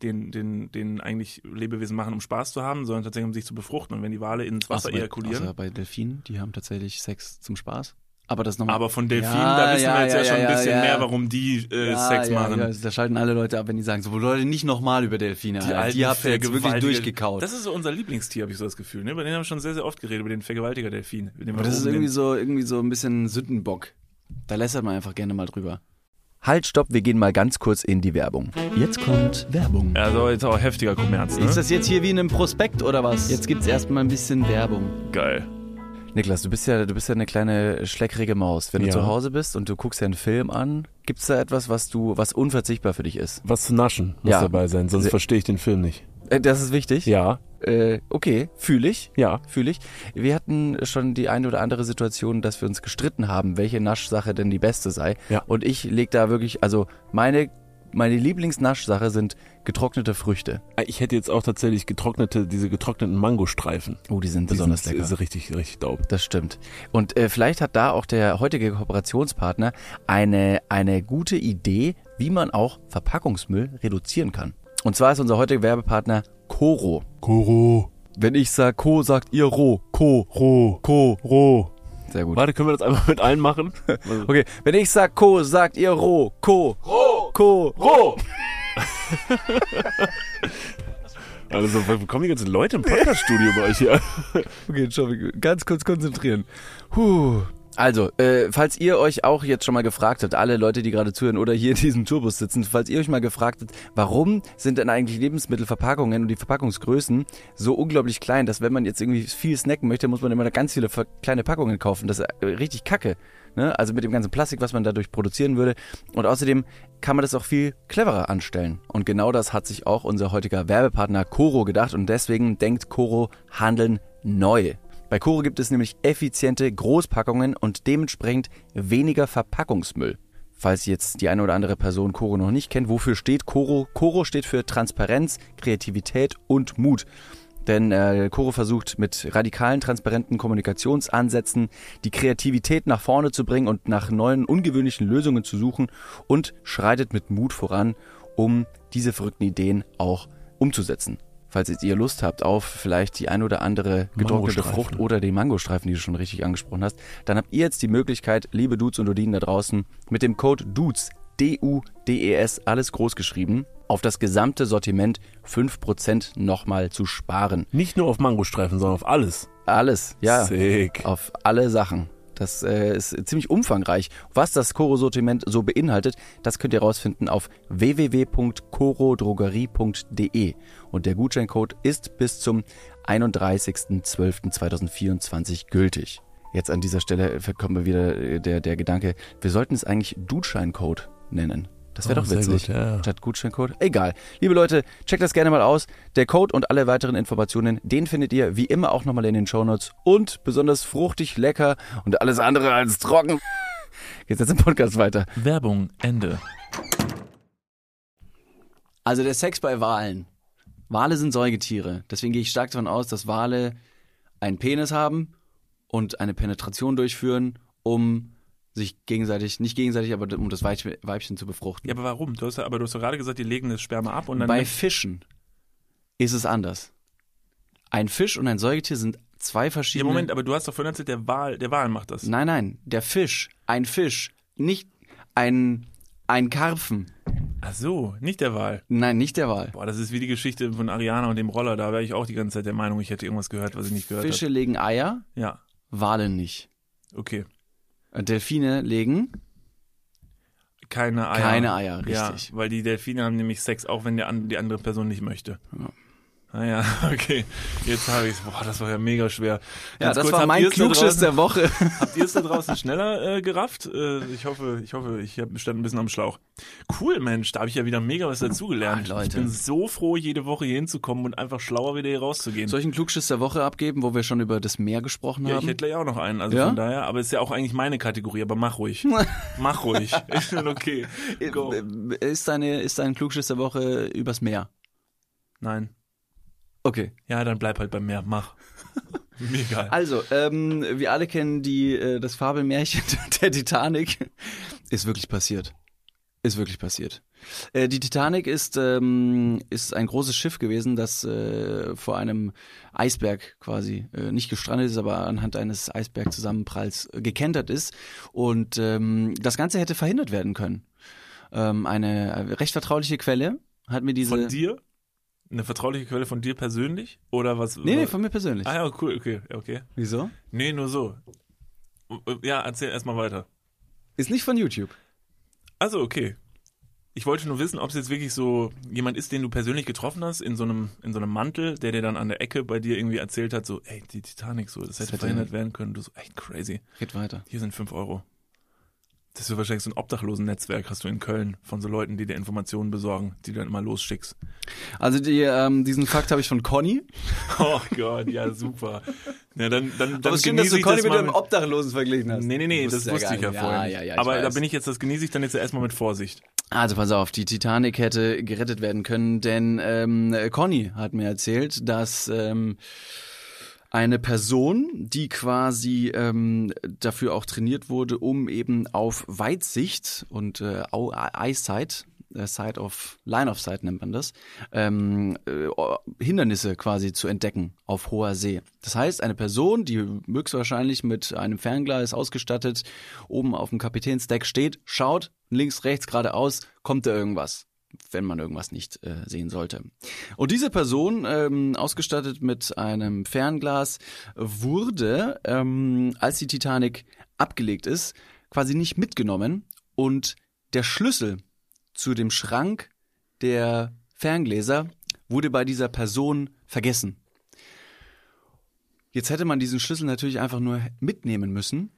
den, den, den eigentlich Lebewesen machen, um Spaß zu haben, sondern tatsächlich um sich zu befruchten. Und wenn die Wale ins Wasser Außer bei, ejakulieren. außer bei Delfinen, die haben tatsächlich Sex zum Spaß. Aber das nochmal. aber von Delfinen, Ja, da wissen ja, wir jetzt ja, ja, schon ein bisschen ja. mehr, warum die äh, ja, Sex ja, machen. Ja, da schalten alle Leute ab, wenn die sagen, so Leute, nicht nochmal über Delfine. Die, alten die habt ihr jetzt wirklich Vergewaltiger- durchgekaut. Das ist so unser Lieblingstier, habe ich so das Gefühl. Ne? Über den haben wir schon sehr, sehr oft geredet, über den Aber wir das ist irgendwie so, irgendwie so ein bisschen Sündenbock. Da lässert man einfach gerne mal drüber. Halt, stopp, wir gehen mal ganz kurz in die Werbung. Jetzt kommt Werbung. Also jetzt auch heftiger Kommerz, ne? Ist das jetzt hier wie in einem Prospekt oder was? Jetzt gibt's erstmal ein bisschen Werbung. Geil. Niklas, du bist ja, du bist ja eine kleine schleckrige Maus. Wenn du Ja. zu Hause bist und du guckst dir einen Film an, gibt's da etwas, was du, was unverzichtbar für dich ist? Was zu naschen muss Ja. dabei sein, sonst verstehe ich den Film nicht. Äh, das ist wichtig. Ja, Äh, okay, fühle ich. ja. Fühle ich. Wir hatten schon die eine oder andere Situation, dass wir uns gestritten haben, welche Naschsache denn die beste sei. Ja. Und ich leg da wirklich, also meine, meine Lieblingsnaschsache sind getrocknete Früchte. Ich hätte jetzt auch tatsächlich getrocknete, diese getrockneten Mangostreifen. Oh, die sind Die besonders sind, lecker. Ist richtig, richtig dope. Das stimmt. Und äh, vielleicht hat da auch der heutige Kooperationspartner eine, eine gute Idee, wie man auch Verpackungsmüll reduzieren kann. Und zwar ist unser heutiger Werbepartner Coro. Koro, Wenn ich sag Co, sagt ihr Ro. Co. Ro, Co. Ro. Sehr gut. Warte, können wir das einfach mit allen machen? Okay, wenn ich sag Co, sagt ihr Ro. Co. Ro. Co. Ro! Also, wo kommen die ganzen Leute im Podcast-Studio bei euch hier? Okay, Entschuldigung, ganz kurz konzentrieren. Puh. Also, äh, falls ihr euch auch jetzt schon mal gefragt habt, alle Leute, die gerade zuhören oder hier in diesem Tourbus sitzen, falls ihr euch mal gefragt habt, warum sind denn eigentlich Lebensmittelverpackungen und die Verpackungsgrößen so unglaublich klein, dass wenn man jetzt irgendwie viel snacken möchte, muss man immer ganz viele kleine Packungen kaufen. Das ist äh, richtig kacke. Ne? Also mit dem ganzen Plastik, was man dadurch produzieren würde. Und außerdem kann man das auch viel cleverer anstellen. Und genau das hat sich auch unser heutiger Werbepartner Coro gedacht und deswegen denkt Coro Handeln neu. Bei Coro gibt es nämlich effiziente Großpackungen und dementsprechend weniger Verpackungsmüll. Falls jetzt die eine oder andere Person Coro noch nicht kennt, wofür steht Coro? Coro steht für Transparenz, Kreativität und Mut. Denn äh, Coro versucht mit radikalen, transparenten Kommunikationsansätzen die Kreativität nach vorne zu bringen und nach neuen, ungewöhnlichen Lösungen zu suchen und schreitet mit Mut voran, um diese verrückten Ideen auch umzusetzen. Falls jetzt ihr Lust habt auf vielleicht die ein oder andere getrocknete. Frucht oder die Mangostreifen, die du schon richtig angesprochen hast, dann habt ihr jetzt die Möglichkeit, liebe Dudes und Dudinen da draußen, mit dem Code DUDES, D-U-D-E-S, E alles groß geschrieben, auf das gesamte Sortiment 5% nochmal zu sparen. Nicht nur auf Mangostreifen, sondern auf alles. Alles, ja. Sick. Auf alle Sachen. Das äh, ist ziemlich umfangreich. Was das Koro-Sortiment so beinhaltet, das könnt ihr rausfinden auf www.korodrogerie.de. Und der Gutscheincode ist bis zum 31.12.2024 gültig. Jetzt an dieser Stelle kommt mir wieder äh, der, der Gedanke, wir sollten es eigentlich Dutscheincode nennen. Das wäre Oh, doch sehr witzig. gut, ja. Statt Gutscheincode. Egal. Liebe Leute, checkt das gerne mal aus. Der Code und alle weiteren Informationen, den findet ihr wie immer auch nochmal in den Shownotes. Und besonders fruchtig, lecker und alles andere als trocken. Geht's jetzt im Podcast weiter. Werbung, Ende. Also der Sex bei Walen. Wale sind Säugetiere. Deswegen gehe ich stark davon aus, dass Wale einen Penis haben und eine Penetration durchführen, um sich gegenseitig, nicht gegenseitig, aber um das Weibchen, zu befruchten. Ja, aber warum? Du hast, ja- aber du hast doch gerade gesagt, die legen das Sperma ab und dann. Bei Fischen ist es anders. Ein Fisch und ein Säugetier sind zwei ja, verschiedene. Moment, aber du hast doch vorhin erzählt, der Wal, der Wal macht das. Nein, nein, der Fisch, ein Fisch, nicht ein ein Karpfen. Ach so, nicht der Wal. Nein, nicht der Wal. Boah, das ist wie die Geschichte von Ariana und dem Roller. Da wäre ich auch die ganze Zeit der Meinung, ich hätte irgendwas gehört, was ich nicht gehört Fische habe. legen Eier, Ja, Wale nicht. okay. Delfine legen Keine Eier. keine Eier, richtig. Ja, weil die Delfine haben nämlich Sex, auch wenn der die andere Person nicht möchte. Naja, okay. Jetzt habe ich. Boah, das war ja mega schwer. Ja, Ganz das kurz, war mein Klugschiss der Woche. Habt ihr es da draußen schneller äh, gerafft? Äh, ich hoffe, ich hoffe, ich stand ein bisschen am Schlauch. Cool, Mensch, da habe ich ja wieder mega was dazugelernt. Ah, Leute. Ich bin so froh, jede Woche hier hinzukommen und einfach schlauer wieder hier rauszugehen. Soll ich einen Klugschiss der Woche abgeben, wo wir schon über das Meer gesprochen ja, ich haben? hätte gleich auch noch einen, also Ja? von daher, aber ist ja auch eigentlich meine Kategorie, aber mach ruhig. mach ruhig. Ist schon okay. Go. Äh, Ist deine, ist dein Klugschiss der Woche übers Meer? Nein. Okay. Ja, dann bleib halt beim Meer, mach. Mir egal. Also, ähm, wir alle kennen die, äh, das Fabelmärchen der Titanic. Ist wirklich passiert. Ist wirklich passiert. Äh, die Titanic ist, ähm, ist ein großes Schiff gewesen, das äh, vor einem Eisberg quasi äh, nicht gestrandet ist, aber anhand eines Eisbergzusammenpralls äh, gekentert ist. Und ähm, das Ganze hätte verhindert werden können. Ähm, eine recht vertrauliche Quelle hat mir diese. Von dir? Eine vertrauliche Quelle von dir persönlich? Oder was? Nee, nee, von mir persönlich. Ah ja, cool, okay, okay. Wieso? Nee, nur so. Ja, erzähl erstmal weiter. Ist nicht von YouTube. Also, okay. Ich wollte nur wissen, ob es jetzt wirklich so jemand ist, den du persönlich getroffen hast, in so einem, in so einem Mantel, der dir dann an der Ecke bei dir irgendwie erzählt hat, so, ey, die Titanic, so, das hätte hätte- verhindert werden können. Du so, echt crazy. Geht weiter. Hier sind fünf Euro. Das ist wahrscheinlich so ein Obdachlosen-Netzwerk, hast du in Köln, von so Leuten, die dir Informationen besorgen, die du dann immer losschickst. Also die, ähm, diesen Fakt habe ich von Conny. Oh Gott, ja, super. Ja, dann, dann, dann Aber schön, dass du Conny das mit dem Obdachlosen verglichen hast. Nee, nee, nee, das wusstest wusste ich ja vorher. Ja, ja, ich Aber da weiß. bin ich jetzt, das genieße ich dann jetzt erstmal mit Vorsicht. Also pass auf, die Titanic hätte gerettet werden können, denn ähm, Conny hat mir erzählt, dass ähm, eine Person, die quasi ähm, dafür auch trainiert wurde, um eben auf Weitsicht und äh, Eyesight, äh, Sight of Line of Sight nennt man das, ähm, äh, Hindernisse quasi zu entdecken auf hoher See. Das heißt, eine Person, die höchstwahrscheinlich mit einem Fernglas ausgestattet oben auf dem Kapitänsdeck steht, schaut links, rechts, geradeaus, kommt da irgendwas wenn man irgendwas nicht äh, sehen sollte. Und diese Person, ähm, ausgestattet mit einem Fernglas, wurde, ähm, als die Titanic abgelegt ist, quasi nicht mitgenommen und der Schlüssel zu dem Schrank der Ferngläser wurde bei dieser Person vergessen. Jetzt hätte man diesen Schlüssel natürlich einfach nur mitnehmen müssen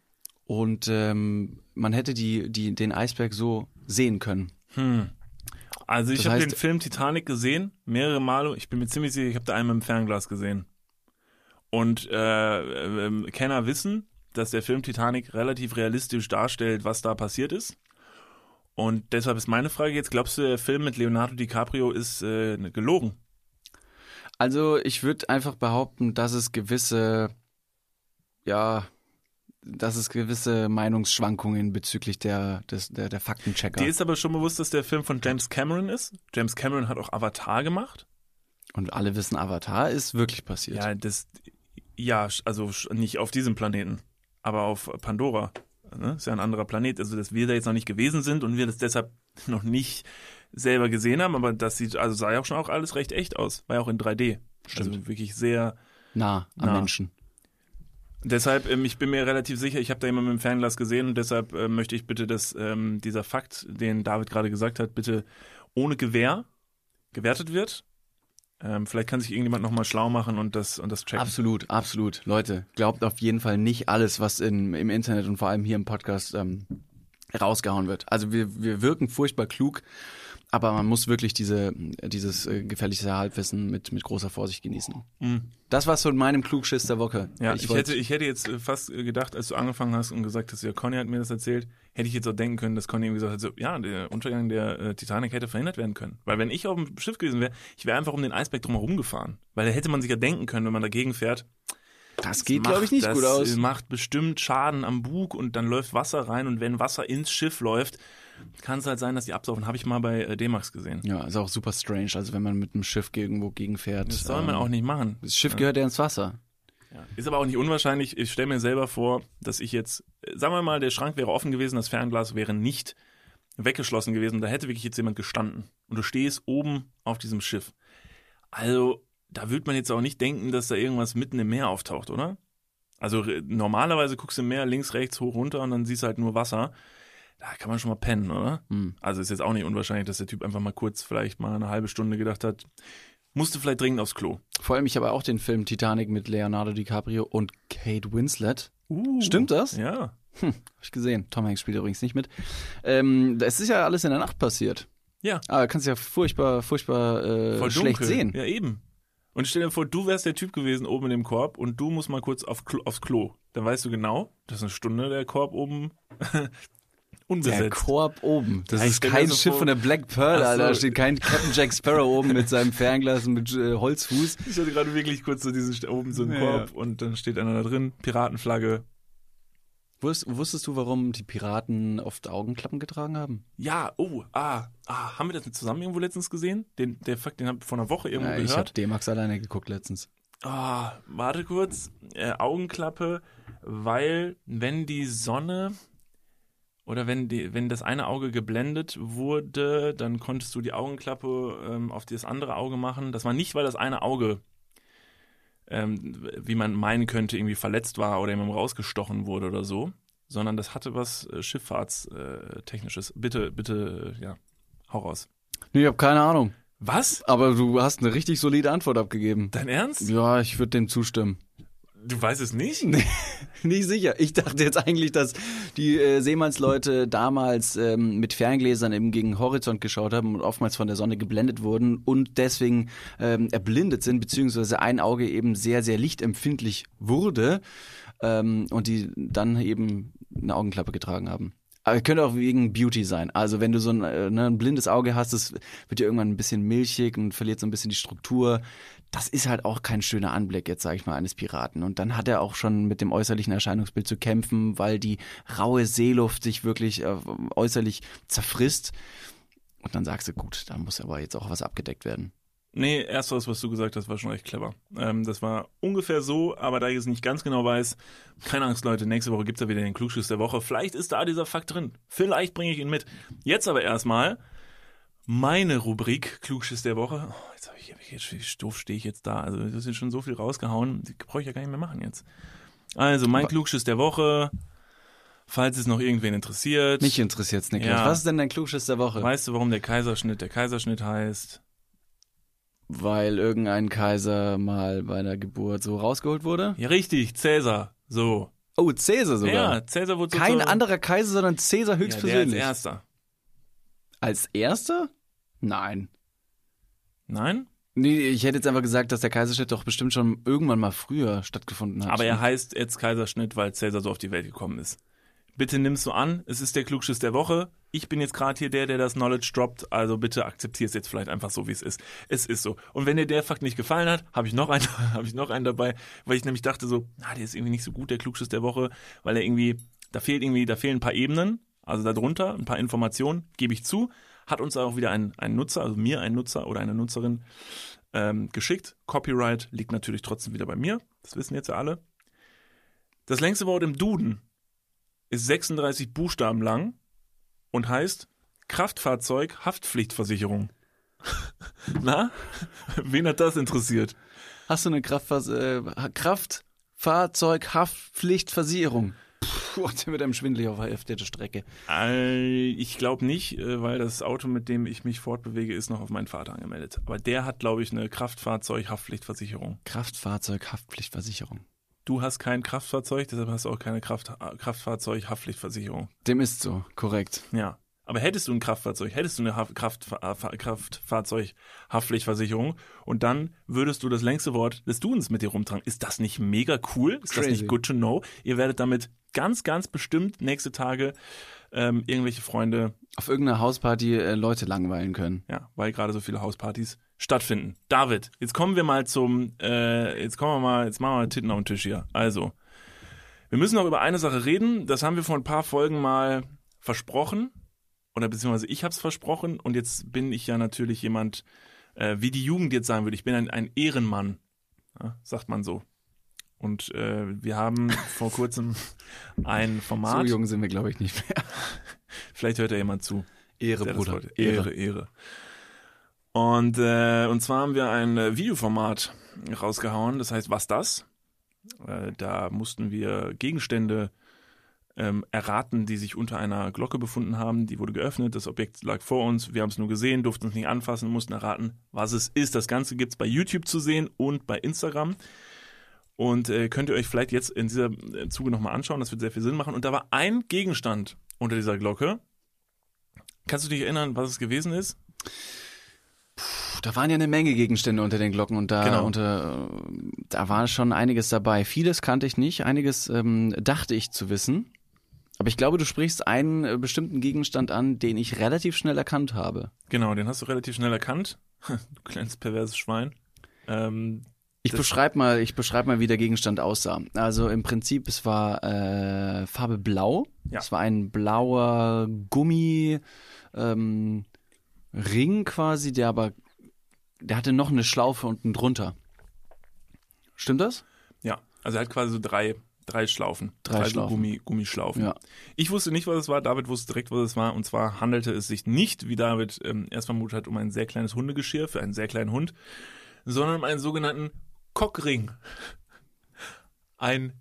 und ähm, man hätte die, die, den Eisberg so sehen können. Hm. Also ich habe den Film Titanic gesehen, mehrere Male. Ich bin mir ziemlich sicher, ich habe da mit dem Fernglas gesehen. Und äh, ähm, Kenner wissen, dass der Film Titanic relativ realistisch darstellt, was da passiert ist. Und deshalb ist meine Frage jetzt, glaubst du, der Film mit Leonardo DiCaprio ist äh, gelogen? Also ich würde einfach behaupten, dass es gewisse, ja, dass es gewisse Meinungsschwankungen bezüglich der, des, der, der Faktenchecker. Dir ist aber schon bewusst, dass der Film von James Cameron ist? James Cameron hat auch Avatar gemacht. Und alle wissen, Avatar ist wirklich passiert. Ja, das, ja, also nicht auf diesem Planeten, aber auf Pandora. Ne? Ist ja ein anderer Planet. Also, dass wir da jetzt noch nicht gewesen sind und wir das deshalb noch nicht selber gesehen haben, aber das sieht, also sah ja auch schon auch alles recht echt aus. War ja auch in 3D. Also wirklich sehr. Nah am Nah. Menschen. Deshalb, ähm, ich bin mir relativ sicher, ich habe da jemanden mit dem Fernglas gesehen und deshalb äh, möchte ich bitte, dass ähm, dieser Fakt, den David gerade gesagt hat, bitte ohne Gewähr gewertet wird. Ähm, vielleicht kann sich irgendjemand nochmal schlau machen und das, und das checken. Absolut, absolut. Leute, glaubt auf jeden Fall nicht alles, was in, im Internet und vor allem hier im Podcast ähm, rausgehauen wird. Also wir, wir wirken furchtbar klug, aber man muss wirklich diese, dieses äh, gefährliche Halbwissen mit, mit großer Vorsicht genießen. Das war's von meinem Klugschiss der Woche. Mhm. Ja, ich, wollt- hätte, ich hätte jetzt äh, fast äh, gedacht, als du angefangen hast und gesagt hast, ja, Conny hat mir das erzählt, hätte ich jetzt auch denken können, dass Conny ihm gesagt hat, so, ja, der Untergang der äh, Titanic hätte verhindert werden können. Weil wenn ich auf dem Schiff gewesen wäre, ich wäre einfach um den Eisberg drumherum gefahren. Weil da hätte man sich ja denken können, wenn man dagegen fährt, das geht, glaube ich, nicht das gut aus. äh, macht bestimmt Schaden am Bug und dann läuft Wasser rein und wenn Wasser ins Schiff läuft, kann es halt sein, dass die absaufen. Habe ich mal bei äh, D-Max gesehen. Ja, ist auch super strange, also wenn man mit einem Schiff irgendwo gegenfährt. Das soll man ähm, auch nicht machen. Das Schiff gehört ja ins Wasser. Ist aber auch nicht unwahrscheinlich. Ich stelle mir selber vor, dass ich jetzt, äh, sagen wir mal, der Schrank wäre offen gewesen, das Fernglas wäre nicht weggeschlossen gewesen. Da hätte wirklich jetzt jemand gestanden. Und du stehst oben auf diesem Schiff. Also, da würde man jetzt auch nicht denken, dass da irgendwas mitten im Meer auftaucht, oder? Also normalerweise guckst du im Meer links, rechts, hoch, runter und dann siehst du halt nur Wasser. Da kann man schon mal pennen, oder? Hm. Also ist jetzt auch nicht unwahrscheinlich, dass der Typ einfach mal kurz, vielleicht mal eine halbe Stunde gedacht hat, musste vielleicht dringend aufs Klo. Vor allem, ich habe auch den Film Titanic mit Leonardo DiCaprio und Kate Winslet. Stimmt das? Ja. Hab ich gesehen. Tom Hanks spielt übrigens nicht mit. Ähm, es ist ja alles in der Nacht passiert. Ja. Aber kannst ja furchtbar, furchtbar äh, Voll schlecht dunkel. sehen. Ja, eben. Und stell dir vor, du wärst der Typ gewesen oben in dem Korb und du musst mal kurz auf Klo, aufs Klo. Dann weißt du genau, das ist eine Stunde der Korb oben unbesetzt. Der Korb oben. Das Ja, ist kein so Schiff von der Black Pearl, so. Alter. Da steht kein Captain Jack Sparrow oben mit seinem Fernglas und mit äh, Holzfuß. ich hatte gerade wirklich kurz so diesen oben so einen Ja, Korb und dann steht einer da drin, Piratenflagge. Wusst, wusstest du, warum die Piraten oft Augenklappen getragen haben? Ja, oh, ah, ah, haben wir das zusammen irgendwo letztens gesehen? Den, der Fakt, den habe ich vor einer Woche irgendwo Ja, ich habe gehört. D-Max alleine geguckt letztens. Ah, warte kurz. Äh, Augenklappe, weil wenn die Sonne oder wenn die, wenn das eine Auge geblendet wurde, dann konntest du die Augenklappe ähm, auf das andere Auge machen. Das war nicht, weil das eine Auge, ähm, wie man meinen könnte, irgendwie verletzt war oder jemandem rausgestochen wurde oder so, sondern das hatte was äh, Schifffahrtstechnisches. Bitte, bitte, äh, ja, hau raus. Nee, ich habe keine Ahnung. Was? Aber du hast eine richtig solide Antwort abgegeben. Dein Ernst? Ja, ich würde dem zustimmen. Du weißt es nicht? Nicht sicher. Ich dachte jetzt eigentlich, dass die äh, Seemannsleute damals ähm, mit Ferngläsern eben gegen Horizont geschaut haben und oftmals von der Sonne geblendet wurden und deswegen ähm, erblindet sind, beziehungsweise ein Auge eben sehr, sehr lichtempfindlich wurde ähm, und die dann eben eine Augenklappe getragen haben. Aber könnte auch wegen Beauty sein. Also wenn du so ein, äh, ne, ein blindes Auge hast, das wird ja irgendwann ein bisschen milchig und verliert so ein bisschen die Struktur. Das ist halt auch kein schöner Anblick, jetzt sage ich mal, eines Piraten. Und dann hat er auch schon mit dem äußerlichen Erscheinungsbild zu kämpfen, weil die raue Seeluft sich wirklich äh, äußerlich zerfrisst. Und dann sagst du, gut, da muss aber jetzt auch was abgedeckt werden. Nee, ersteres, was du gesagt hast, war schon echt clever. Ähm, das war ungefähr so, aber da ich es nicht ganz genau weiß, keine Angst, Leute, nächste Woche gibt's ja wieder den Klugschiss der Woche. Vielleicht ist da dieser Fakt drin. Vielleicht bringe ich ihn mit. Jetzt aber erstmal meine Rubrik Klugschiss der Woche. Oh, jetzt habe ich, hab ich jetzt wie doof stehe ich jetzt da. Also, das ist jetzt schon so viel rausgehauen, die brauche ich ja gar nicht mehr machen jetzt. Also, mein Klugschiss der Woche, falls es noch irgendwen interessiert. Mich interessiert's, Niklas. Ja. Was ist denn dein Klugschiss der Woche? Weißt du, warum der Kaiserschnitt der Kaiserschnitt heißt? Weil irgendein Kaiser mal bei der Geburt so rausgeholt wurde? Ja, richtig, Cäsar. So. Oh, Cäsar sogar. Ja, Cäsar wurde so Kein zur- anderer Kaiser, sondern Cäsar ja, der höchstpersönlich. als erster. als erster? Nein. Nein? Nee, ich hätte jetzt einfach gesagt, dass der Kaiserschnitt doch bestimmt schon irgendwann mal früher stattgefunden hat. Aber er heißt jetzt Kaiserschnitt, weil Cäsar so auf die Welt gekommen ist. Bitte nimmst du an, es ist der Klugschiss der Woche. Ich bin jetzt gerade hier der, der das Knowledge droppt, also bitte akzeptier es jetzt vielleicht einfach so, wie es ist. Es ist so. Und wenn dir der Fakt nicht gefallen hat, habe ich noch einen, habe ich noch einen dabei, weil ich nämlich dachte so, ah, der ist irgendwie nicht so gut, der Klugschiss der Woche, weil er irgendwie, da fehlt irgendwie, da fehlen ein paar Ebenen, also darunter ein paar Informationen, gebe ich zu. Hat uns auch wieder ein, ein Nutzer, also mir ein Nutzer oder eine Nutzerin ähm, geschickt. Copyright liegt natürlich trotzdem wieder bei mir. Das wissen jetzt ja alle. Das längste Wort im Duden ist 36 Buchstaben lang und heißt Kraftfahrzeug Haftpflichtversicherung. Na? Wen hat das interessiert? Hast du eine Kraftfahr äh, Kraftfahrzeughaftpflichtversicherung? Puh, sind wir dann schwindelig auf der Strecke. Äh, Ich glaube nicht, äh, weil das Auto, mit dem ich mich fortbewege, ist noch auf meinen Vater angemeldet. Aber der hat, glaube ich, eine Kraftfahrzeug-Haftpflichtversicherung. Kraftfahrzeughaftpflichtversicherung. Du hast kein Kraftfahrzeug, deshalb hast du auch keine Kraft Kraftfahrzeug-Haftpflichtversicherung. Dem ist so, korrekt. Ja. Aber hättest du ein Kraftfahrzeug, hättest du eine Haft Kraft Kraftfahrzeug-Haftpflichtversicherung und dann würdest du das längste Wort des Dudens mit dir rumtragen. Ist das nicht mega cool? Ist das Crazy. nicht good to know? Ihr werdet damit ganz, ganz bestimmt nächste Tage ähm, irgendwelche Freunde, Auf irgendeiner Hausparty äh, Leute langweilen können. ja, weil gerade so viele Hauspartys stattfinden. David, jetzt kommen wir mal zum, äh, jetzt kommen wir mal, jetzt machen wir mal Titten auf den Tisch hier. Also, wir müssen noch über eine Sache reden. Das haben wir vor ein paar Folgen mal versprochen. Oder beziehungsweise ich habe es versprochen. Und jetzt bin ich ja natürlich jemand, äh, wie die Jugend jetzt sagen würde. Ich bin ein, ein Ehrenmann. Ja, sagt man so. Und äh, wir haben vor kurzem ein Format. So jung sind wir, glaube ich, nicht mehr. Vielleicht hört ja jemand zu. Ehre, Bruder. wollte. Ehre, Ehre. Und, äh, und zwar haben wir ein äh, Videoformat rausgehauen, das heißt, was das? Äh, da mussten wir Gegenstände ähm, erraten, die sich unter einer Glocke befunden haben. Die wurde geöffnet, das Objekt lag vor uns, wir haben es nur gesehen, durften es nicht anfassen, mussten erraten, was es ist. Das Ganze gibt's bei YouTube zu sehen und bei Instagram. Und äh, könnt ihr euch vielleicht jetzt in dieser äh, Zuge nochmal anschauen, das wird sehr viel Sinn machen. Und da war ein Gegenstand unter dieser Glocke. Kannst du dich erinnern, was es gewesen ist? Da waren ja eine Menge Gegenstände unter den Glocken und da, Genau. unter, äh, da war schon einiges dabei. Vieles kannte ich nicht, einiges ähm, dachte ich zu wissen. Aber ich glaube, du sprichst einen äh, bestimmten Gegenstand an, den ich relativ schnell erkannt habe. Genau, den hast du relativ schnell erkannt. du kleines perverses Schwein. Ähm, Ich beschreibe mal, ich beschreib mal, wie der Gegenstand aussah. Also im Prinzip, es war äh, Farbe Blau. Ja. Es war ein blauer Gummi ähm, Ring quasi, der aber, der hatte noch eine Schlaufe unten drunter. Stimmt das? ja, also er hat quasi so drei, drei Schlaufen. Drei so Schlaufen. Gummi, Gummischlaufen. Ja. Ich wusste nicht, was es war. David wusste direkt, was es war. Und zwar handelte es sich nicht, wie David ähm, erst vermutet hat, um ein sehr kleines Hundegeschirr für einen sehr kleinen Hund, sondern um einen sogenannten Cockring. Ein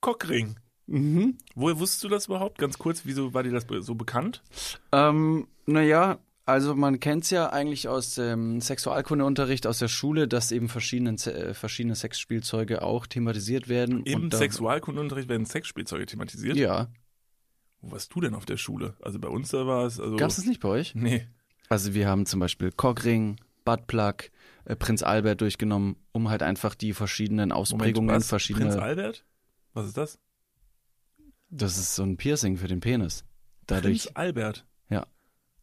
Cockring. Mhm. Woher wusstest du das überhaupt? Ganz kurz, wieso war dir das so bekannt? Ähm, naja, also man kennt's ja eigentlich aus dem Sexualkundeunterricht aus der Schule, dass eben verschiedene, äh, verschiedene Sexspielzeuge auch thematisiert werden. Im Sexualkundeunterricht werden Sexspielzeuge thematisiert. Ja. Wo warst du denn auf der Schule? Also bei uns da war es, also. Gab's das nicht bei euch? Nee. Also wir haben zum Beispiel Cockring, Buttplug, äh, Prinz Albert durchgenommen, um halt einfach die verschiedenen Ausprägungen, Moment, was? verschiedene. Prinz Albert? Was ist das? das ist so ein Piercing für den Penis. Dadurch, Prinz Albert.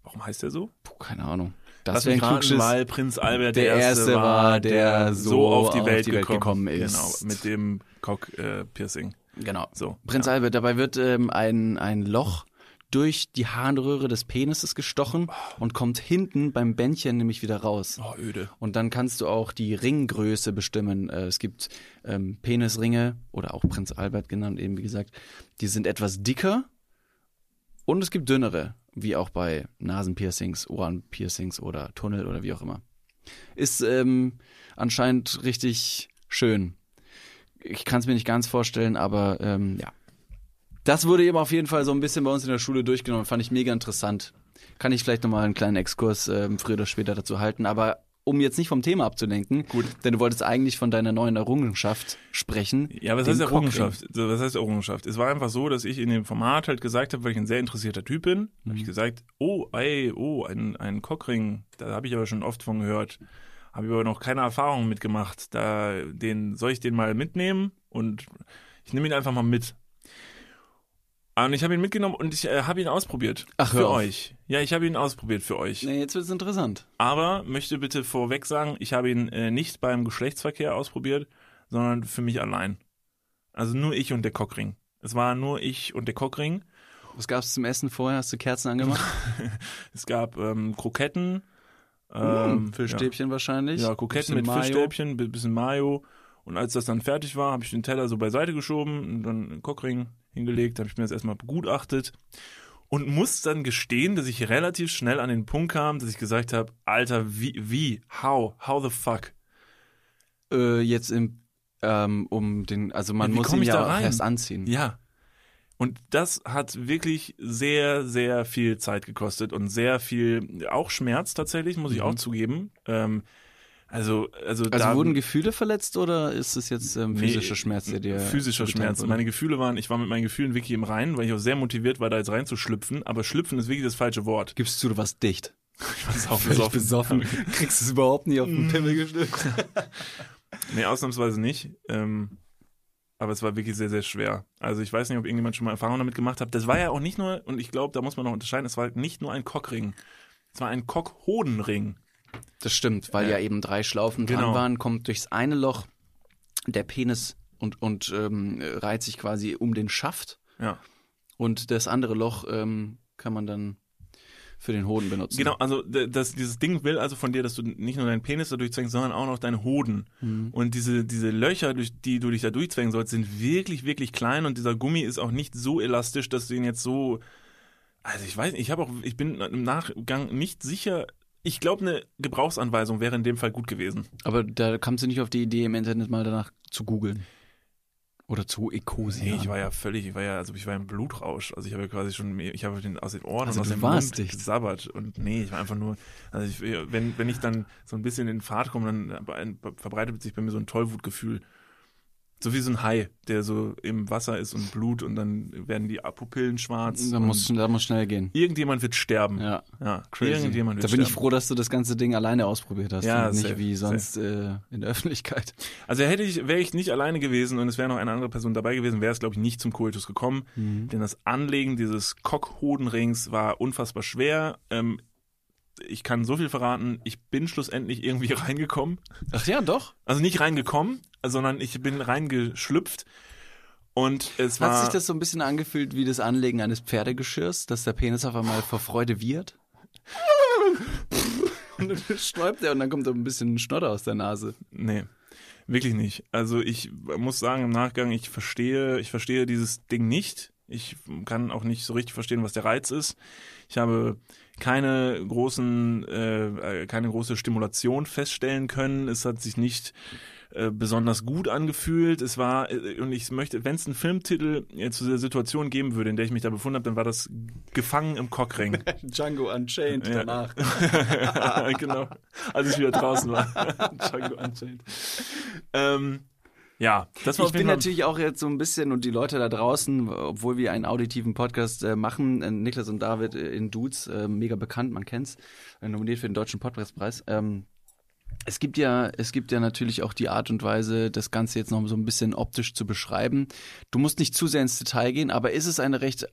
Warum heißt der so? puh, keine Ahnung. Das wäre ein Klugschiss. weil Prinz Albert Der der, Erste war, der so auf die Welt, gekommen. gekommen ist. Genau, mit dem Cock-Piercing. Genau. so. Prinz ja. Albert, dabei wird ähm, ein, ein Loch durch die Harnröhre des Penises gestochen und kommt hinten beim Bändchen nämlich wieder raus. Oh, öde. Und dann kannst du auch die Ringgröße bestimmen. Äh, Es gibt ähm, Penisringe oder auch Prinz Albert genannt, eben wie gesagt. Die sind etwas dicker und es gibt dünnere, wie auch bei Nasenpiercings, Ohrenpiercings oder Tunnel oder wie auch immer. Ist ähm, anscheinend richtig schön. Ich kann es mir nicht ganz vorstellen, aber ähm, ja. Das wurde eben auf jeden Fall so ein bisschen bei uns in der Schule durchgenommen. Fand ich mega interessant. Kann ich vielleicht nochmal einen kleinen Exkurs ähm, früher oder später dazu halten. Aber um jetzt nicht vom Thema abzulenken, Gut. denn du wolltest eigentlich von deiner neuen Errungenschaft sprechen. Ja, was heißt Cockring. Errungenschaft? So, Was heißt Errungenschaft? Es war einfach so, dass ich in dem Format halt gesagt habe, weil ich ein sehr interessierter Typ bin, habe ich gesagt, oh, ey, oh, ein, ein Cockring, da habe ich aber schon oft von gehört. Habe ich aber noch keine Erfahrung mitgemacht. Da, den, soll ich den mal mitnehmen? Und ich nehme ihn einfach mal mit. Und ich habe ihn mitgenommen und ich äh, habe ihn ausprobiert. Ach, hör für euch. Ja, ich habe ihn ausprobiert für euch. Nee, jetzt wird's interessant. Aber möchte bitte vorweg sagen, ich habe ihn äh, nicht beim Geschlechtsverkehr ausprobiert, sondern für mich allein. Also nur ich und der Cockring. Es war nur ich und der Cockring. Was gab's zum Essen vorher? Hast du Kerzen angemacht? Es gab ähm, Kroketten. Ähm, Fischstäbchen wahrscheinlich. Ja, ja Kroketten mit Mayo. Fischstäbchen, bi- bisschen Mayo. Und als das dann fertig war, habe ich den Teller so beiseite geschoben und dann einen Cockring hingelegt, habe ich mir das erstmal begutachtet und muss dann gestehen, dass ich relativ schnell an den Punkt kam, dass ich gesagt habe, Alter, wie, wie, how, how the fuck? Äh, jetzt im, ähm, um den, also man Ja, muss ihn ich ja da auch rein? erst anziehen. Ja. Und das hat wirklich sehr, sehr viel Zeit gekostet und sehr viel, auch Schmerz tatsächlich, muss ich auch zugeben. Ähm, also, also, Also da, wurden Gefühle verletzt oder ist es jetzt ähm, Nee, physischer Schmerz, der dir physischer Schmerz. wurde? Meine Gefühle waren, ich war mit meinen Gefühlen wirklich im Reinen, weil ich auch sehr motiviert war, da jetzt reinzuschlüpfen. Aber schlüpfen ist wirklich das falsche Wort. Gibst du, du warst dicht. Ich war sau besoffen. besoffen. Kriegst es überhaupt nicht auf den Pimmel geschnippt. Nee, ausnahmsweise nicht. Ähm, aber es war wirklich sehr, sehr schwer. Also ich weiß nicht, ob irgendjemand schon mal Erfahrung damit gemacht hat. Das war ja auch nicht nur, und ich glaube, da muss man noch unterscheiden, es war halt nicht nur ein Cockring. Es war ein Cockhodenring. Das stimmt, weil ja, eben drei Schlaufen dran Genau. waren, kommt durchs eine Loch der Penis und, und ähm, reiht sich quasi um den Schaft Ja. und das andere Loch ähm, kann man dann für den Hoden benutzen. Genau, also das, dieses Ding will also von dir, dass du nicht nur deinen Penis da durchzwängst, sondern auch noch deine Hoden. Und diese, diese Löcher, durch die du dich da durchzwängen sollst, sind wirklich, wirklich klein und dieser Gummi ist auch nicht so elastisch, dass du ihn jetzt so. Also ich weiß nicht, ich habe auch, ich bin im Nachgang nicht sicher. Ich glaube, eine Gebrauchsanweisung wäre in dem Fall gut gewesen. Aber da kamst du nicht auf die Idee, im Internet mal danach zu googeln. Oder zu Ecosia. Nee, ich war ja völlig, ich war ja, also ich war im Blutrausch. Also ich habe ja quasi schon, ich habe den aus den Ohren Also und aus dem Mund dicht. gesabbert. Und nee, ich war einfach nur, also ich, wenn, wenn ich dann so ein bisschen in Fahrt komme, dann verbreitet sich bei mir so ein Tollwutgefühl. So wie so ein Hai, der so im Wasser ist und Blut und dann werden die Pupillen schwarz. da muss, da muss schnell gehen. irgendjemand wird sterben. Ja. ja Crazy. Irgendjemand wird Da bin ich sterben. froh, dass du das ganze Ding alleine ausprobiert hast Ja, und nicht safe, wie sonst äh, in der Öffentlichkeit. Also hätte ich, wäre ich nicht alleine gewesen und es wäre noch eine andere Person dabei gewesen, wäre es, glaube ich, nicht zum Koitus gekommen. Mhm. Denn das Anlegen dieses Cockhodenrings war unfassbar schwer. Ähm, ich kann so viel verraten, ich bin schlussendlich irgendwie reingekommen. Ach ja, doch. Also nicht reingekommen, sondern ich bin reingeschlüpft. Und es war. Hat sich das so ein bisschen angefühlt wie das Anlegen eines Pferdegeschirrs, dass der Penis auf einmal vor Freude wird? und dann sträubt er und dann kommt so ein bisschen Schnodder aus der Nase. Nee, wirklich nicht. Also ich muss sagen im Nachgang, ich verstehe, ich verstehe dieses Ding nicht. Ich kann auch nicht so richtig verstehen, was der Reiz ist. Ich habe keine großen, äh, keine große Stimulation feststellen können. Es hat sich nicht äh, besonders gut angefühlt. Es war, äh, und ich möchte, wenn es einen Filmtitel äh, zu der Situation geben würde, in der ich mich da befunden habe, dann war das Gefangen im Cockring. Django Unchained Ja. danach. genau. Als ich wieder draußen war. Django Unchained. Ähm, ja, das war Ich bin natürlich auch jetzt so ein bisschen und die Leute da draußen, obwohl wir einen auditiven Podcast äh, machen, äh, Niklas und David äh, in Dudes, mega bekannt, man kennt's, nominiert für den Deutschen Podcastpreis. Ähm, es gibt ja, es gibt ja natürlich auch die Art und Weise, das Ganze jetzt noch so ein bisschen optisch zu beschreiben. Du musst nicht zu sehr ins Detail gehen, aber ist es eine recht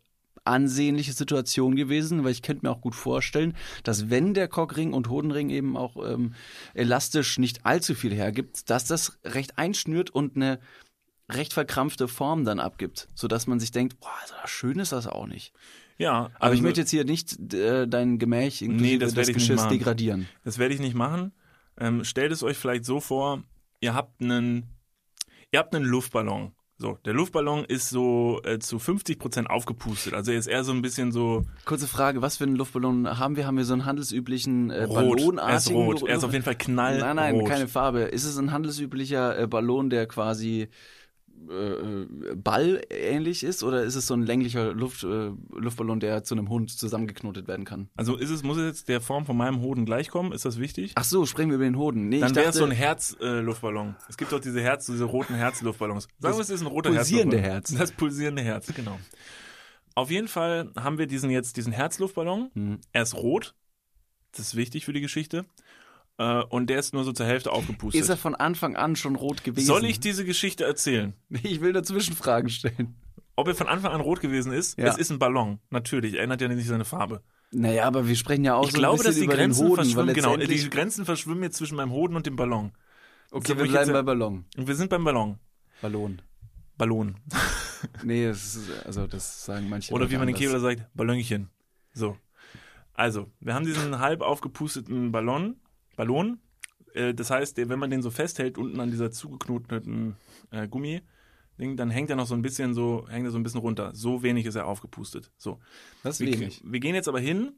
ansehnliche Situation gewesen, weil ich könnte mir auch gut vorstellen, dass wenn der Cockring und Hodenring eben auch ähm, elastisch nicht allzu viel hergibt, dass das recht einschnürt und eine recht verkrampfte Form dann abgibt, sodass man sich denkt, boah, so schön ist das auch nicht. ja, Aber ich also, möchte jetzt hier nicht äh, dein Gemäch Nee, das Geschirrs machen. degradieren. Das werde ich nicht machen. Ähm, stellt es euch vielleicht so vor, ihr habt einen, ihr habt einen Luftballon. So, der Luftballon ist so äh, zu 50 Prozent aufgepustet. Also er ist eher so ein bisschen so Kurze Frage, was für einen Luftballon haben wir? Haben wir so einen handelsüblichen äh, rot. Ballonartigen Er ist rot. Er ist auf jeden Fall knallrot. Nein, nein, keine Farbe. Ist es ein handelsüblicher äh, Ballon, der quasi äh, Ball ähnlich ist oder ist es so ein länglicher Luft, äh, Luftballon, der zu einem Hund zusammengeknotet werden kann? Also ist es, muss es jetzt der Form von meinem Hoden gleichkommen? Ist das wichtig? Ach so, sprechen wir über den Hoden. Nee, Dann ich wäre es so ein Herz-Luftballon. Äh, es gibt doch diese Herz, diese roten Herzluftballons. Sagen wir, es ist ein roter pulsierende Herzluftballon. Das pulsierende Herz, genau. Auf jeden Fall haben wir diesen jetzt, diesen Herzluftballon. Hm. Er ist rot. Das ist wichtig für die Geschichte. Äh, und der ist nur so zur Hälfte aufgepustet. ist er von Anfang an schon rot gewesen? Soll ich diese Geschichte erzählen? Ich will nur Zwischenfragen stellen. Ob er von Anfang an rot gewesen ist, Ja. es ist ein Ballon. Natürlich, ändert ja nicht seine Farbe. Naja, aber wir sprechen ja auch Ich so glaube, ein dass bisschen die über Grenzen den Hoden, verschwimmen. Genau, die Grenzen verschwimmen jetzt zwischen meinem Hoden und dem Ballon. Okay, So, wir bleiben bei Ballon. Und wir sind beim Ballon. Ballon. Ballon. Nee, das ist, also das sagen manche Oder wie man in. Kevlar sagt, Ballonchen. So. Also, wir haben diesen halb aufgepusteten Ballon. Ballon. Äh, das heißt, wenn man den so festhält, unten an dieser zugeknoteten äh, Gummi, Ding, dann hängt er noch so ein bisschen so, hängt er so ein bisschen runter. So wenig ist er aufgepustet. So. Das ist Wir, wenig. wir gehen jetzt aber hin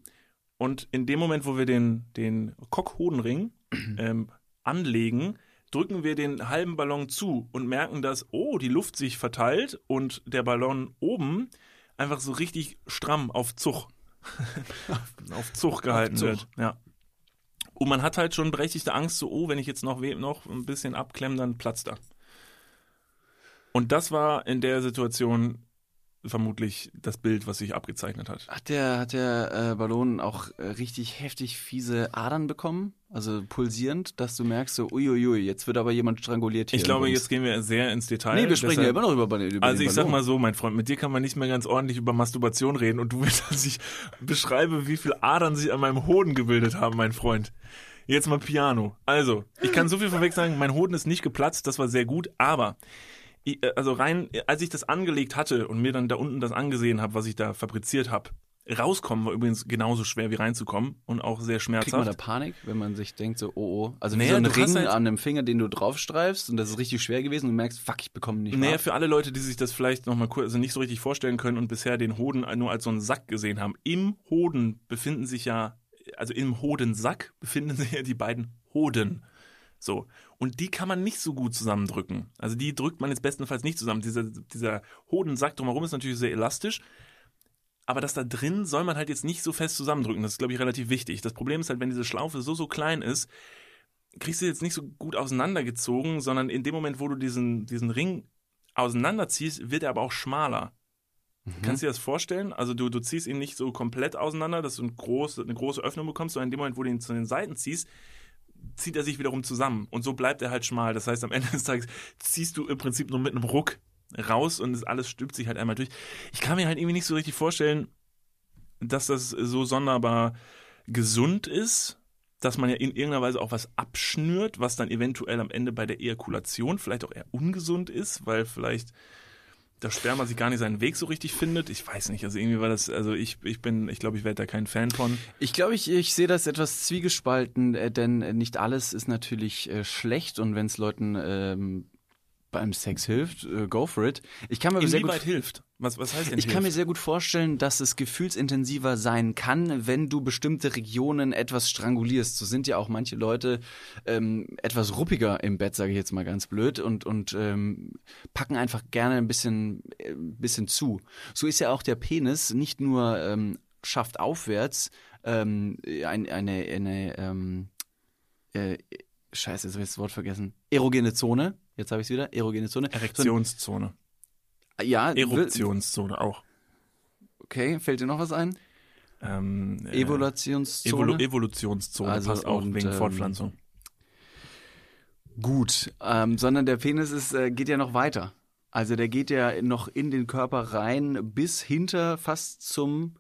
und in dem Moment, wo wir den, den Cock-Hodenring ähm, anlegen, drücken wir den halben Ballon zu und merken, dass, oh, die Luft sich verteilt und der Ballon oben einfach so richtig stramm auf Zug, auf Zug gehalten Zug. wird. Ja. Und man hat halt schon berechtigte Angst, so, oh, wenn ich jetzt noch, noch ein bisschen abklemme, dann platzt er. Und das war in der Situation vermutlich das Bild, was sich abgezeichnet hat. Hat der, hat der äh, Ballon auch äh, richtig heftig fiese Adern bekommen? Also pulsierend, dass du merkst so, uiuiui, jetzt wird aber jemand stranguliert hier. Ich glaube, jetzt gehen wir sehr ins Detail. Nee, wir sprechen Deshalb- ja immer noch über, über Also den ich sag Ballon. mal so, mein Freund, mit dir kann man nicht mehr ganz ordentlich über Masturbation reden und du willst, dass ich beschreibe, wie viel Adern sich an meinem Hoden gebildet haben, mein Freund. Jetzt mal Piano. Also, ich kann so viel vorweg sagen, mein Hoden ist nicht geplatzt, das war sehr gut, aber also rein, äh, als ich das angelegt hatte und mir dann da unten das angesehen habe, was ich da fabriziert habe, rauskommen war übrigens genauso schwer wie reinzukommen und auch sehr Kriegt man da schmerzhaft. Panik, wenn man sich denkt so, oh oh. Also Naja, so ein Ring halt- an einem Finger, den du draufstreifst und das ist richtig schwer gewesen und du merkst, fuck, ich bekomme nicht Naja, mehr. für alle Leute, die sich das vielleicht noch mal kurz, also nicht so richtig vorstellen können und bisher den Hoden nur als so einen Sack gesehen haben. Im Hoden befinden sich ja, also im Hodensack befinden sich ja die beiden Hoden. So. Und die kann man nicht so gut zusammendrücken. Also die drückt man jetzt bestenfalls nicht zusammen. Dieser, dieser Hodensack drumherum ist natürlich sehr elastisch. Aber das da drin soll man halt jetzt nicht so fest zusammendrücken. Das ist, glaube ich, relativ wichtig. Das Problem ist halt, wenn diese Schlaufe so, so klein ist, kriegst du jetzt nicht so gut auseinandergezogen, sondern in dem Moment, wo du diesen, diesen Ring auseinanderziehst, wird er aber auch schmaler. Kannst du dir das vorstellen? Also du, du ziehst ihn nicht so komplett auseinander, dass du ein groß, eine große Öffnung bekommst, sondern in dem Moment, wo du ihn zu den Seiten ziehst, zieht er sich wiederum zusammen. Und so bleibt er halt schmal. Das heißt, am Ende des Tages ziehst du im Prinzip nur mit einem Ruck raus und alles stülpt sich halt einmal durch. Ich kann mir halt irgendwie nicht so richtig vorstellen, dass das so sonderbar gesund ist, dass man ja in irgendeiner Weise auch was abschnürt, was dann eventuell am Ende bei der Ejakulation vielleicht auch eher ungesund ist, weil vielleicht das Sperma sich gar nicht seinen Weg so richtig findet. Ich weiß nicht, also irgendwie war das, also ich, ich bin, ich glaube, ich werde da kein Fan von. Ich glaube, ich, ich sehe das etwas zwiegespalten, äh, denn äh, nicht alles ist natürlich äh, schlecht und wenn es Leuten ähm, beim Sex hilft, äh, go for it. Ich kann mir sehr gut hilft? Was, was heißt denn Ich kann mir hilft? sehr gut vorstellen, dass es gefühlsintensiver sein kann, wenn du bestimmte Regionen etwas strangulierst. So sind ja auch manche Leute ähm, etwas ruppiger im Bett, sage ich jetzt mal ganz blöd, und, und ähm, packen einfach gerne ein bisschen, äh, bisschen zu. So ist ja auch der Penis nicht nur ähm, schafft aufwärts ähm, ein, eine, eine ähm, äh, Scheiße, jetzt habe ich das Wort vergessen. Erogene Zone. Jetzt habe ich es wieder. Erogene Zone. Erektionszone. So, ja, Eruptionszone auch. Okay, fällt dir noch was ein? Ähm, äh, Evaluationszone. Evolu Evolutionszone Also, passt auch und, wegen ähm, Fortpflanzung. Gut, ähm, sondern der Penis ist, äh, geht ja noch weiter. Also der geht ja noch in den Körper rein bis hinter fast zum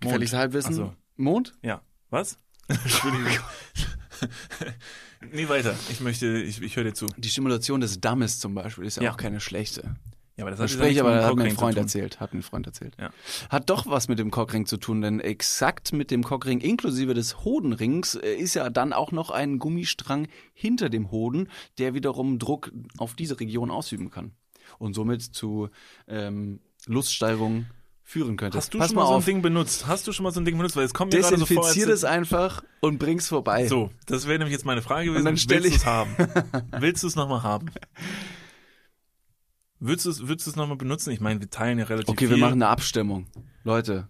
gefährliches Halbwissen. Ach so. Mond? Ja. Was? Entschuldigung. nee, weiter. Ich möchte, ich, ich höre dir zu. Die Stimulation des Dammes zum Beispiel ist ja, Ja. auch keine schlechte. Ja, aber das hat ich aber, hat mir ein Freund erzählt. Hat mir ein Freund erzählt. Ja. Hat doch was mit dem Cockring zu tun, denn exakt mit dem Cockring inklusive des Hodenrings äh, ist ja dann auch noch ein Gummistrang hinter dem Hoden, der wiederum Druck auf diese Region ausüben kann. Und somit zu ähm, Luststeigerung führen könnte. Hast du Pass schon mal so mal ein auf, Ding benutzt? Hast du schon mal so ein Ding benutzt? Weil es kommt mir gerade so vor, desinfizier das einfach und bring's vorbei. So, das wäre nämlich jetzt meine Frage gewesen. dann stell Willst ich- du es haben? Willst du es nochmal haben? Würdest du es, würdest du es nochmal benutzen? Ich meine, wir teilen ja relativ Okay, viel. wir machen eine Abstimmung. Leute,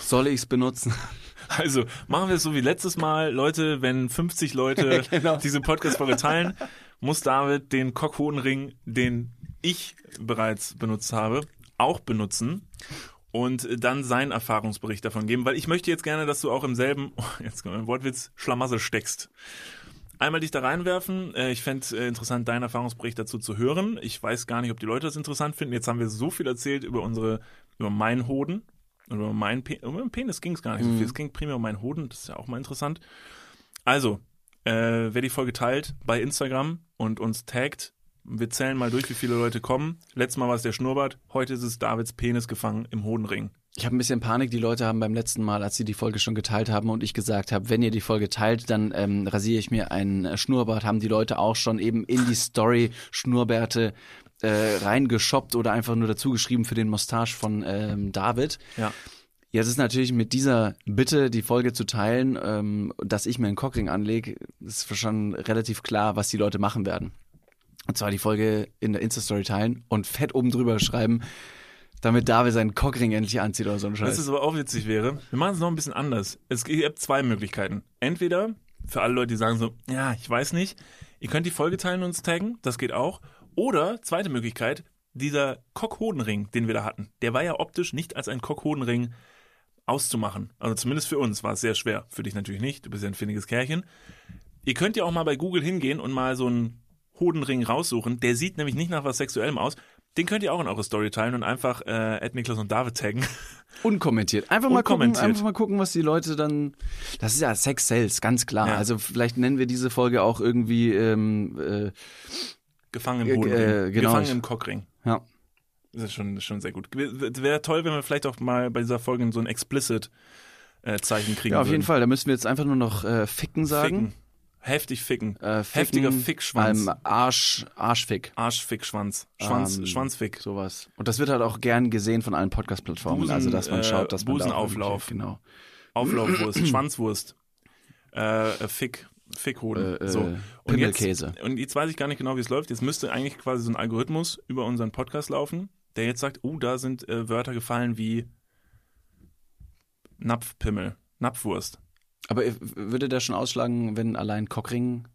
soll ich's benutzen? Also, machen wir es so wie letztes Mal. Leute, wenn 50 Leute Genau. diese Podcast-Folge teilen, muss David den Cockhodenring, den ich bereits benutzt habe, auch benutzen und dann seinen Erfahrungsbericht davon geben, weil ich möchte jetzt gerne, dass du auch im selben, oh, jetzt kommt ein Wortwitz, Schlamassel steckst. einmal dich da reinwerfen. Äh, ich fände äh, interessant, deinen Erfahrungsbericht dazu zu hören. Ich weiß gar nicht, ob die Leute das interessant finden. Jetzt haben wir so viel erzählt über unsere, über meinen Hoden. Über meinen Pe über Penis ging es gar nicht so viel. Es ging primär um meinen Hoden. Das ist ja auch mal interessant. Also, äh, wer die Folge teilt bei Instagram und uns taggt, wir zählen mal durch, wie viele Leute kommen. Letztes Mal war es der Schnurrbart, heute ist es Davids Penis gefangen im Hodenring. Ich habe ein bisschen Panik. Die Leute haben beim letzten Mal, als sie die Folge schon geteilt haben und ich gesagt habe, wenn ihr die Folge teilt, dann ähm, rasiere ich mir einen Schnurrbart, haben die Leute auch schon eben in die Story Schnurrbärte äh, reingeshoppt oder einfach nur dazu geschrieben für den Mustache von ähm, David. Ja. Jetzt ist natürlich mit dieser Bitte, die Folge zu teilen, ähm, dass ich mir einen Cockring anlege, ist schon relativ klar, was die Leute machen werden. Und zwar die Folge in der Insta-Story teilen und fett oben drüber schreiben, damit David seinen Cockring endlich anzieht oder so ein Scheiß. Du, was aber auch witzig wäre? Wir machen es noch ein bisschen anders. Es gibt zwei Möglichkeiten. Entweder für alle Leute, die sagen so, ja, ich weiß nicht, ihr könnt die Folge teilen und uns taggen, das geht auch. Oder, zweite Möglichkeit, dieser Cockhodenring, den wir da hatten, der war ja optisch nicht als ein Cockhodenring auszumachen. Also zumindest für uns war es sehr schwer. Für dich natürlich nicht, du bist ja ein findiges Kerlchen. Ihr könnt ja auch mal bei Google hingehen und mal so einen Hodenring raussuchen. Der sieht nämlich nicht nach was Sexuellem aus. Den könnt ihr auch in eure Story teilen und einfach äh, Ed Niklas und David taggen. Unkommentiert. Einfach mal gucken, einfach mal gucken, was die Leute dann. Das ist ja Sex Sales, ganz klar. Ja. Also vielleicht nennen wir diese Folge auch irgendwie. Ähm, äh, Gefangen Äh, im Hodenring. äh, genau. Gefangen im Cockring. ja. Das ist schon, schon sehr gut. Wäre toll, wenn wir vielleicht auch mal bei dieser Folge so ein explicit äh, Zeichen kriegen ja, auf würden. jeden Fall. Da müssen wir jetzt einfach nur noch äh, ficken sagen. Ficken. Heftig ficken. Äh, ficken, Heftiger Fickschwanz. Ähm, Arsch, Arschfick. Arschfickschwanz. Schwanz, Ähm, Schwanzfick. Sowas. Und das wird halt auch gern gesehen von allen Podcast-Plattformen. Also, dass man äh, schaut, dass man da Busenauflauf. irgendwie- Genau. Auflaufwurst, Schwanzwurst. Äh, äh, Fick. Fickhoden. Äh, äh, so. Und Pimmelkäse. Jetzt, und jetzt weiß ich gar nicht genau, wie es läuft. Jetzt müsste eigentlich quasi so ein Algorithmus über unseren Podcast laufen, der jetzt sagt, oh, da sind äh, Wörter gefallen wie Napfpimmel, Napfwurst. Aber würde der schon ausschlagen, wenn allein Cockring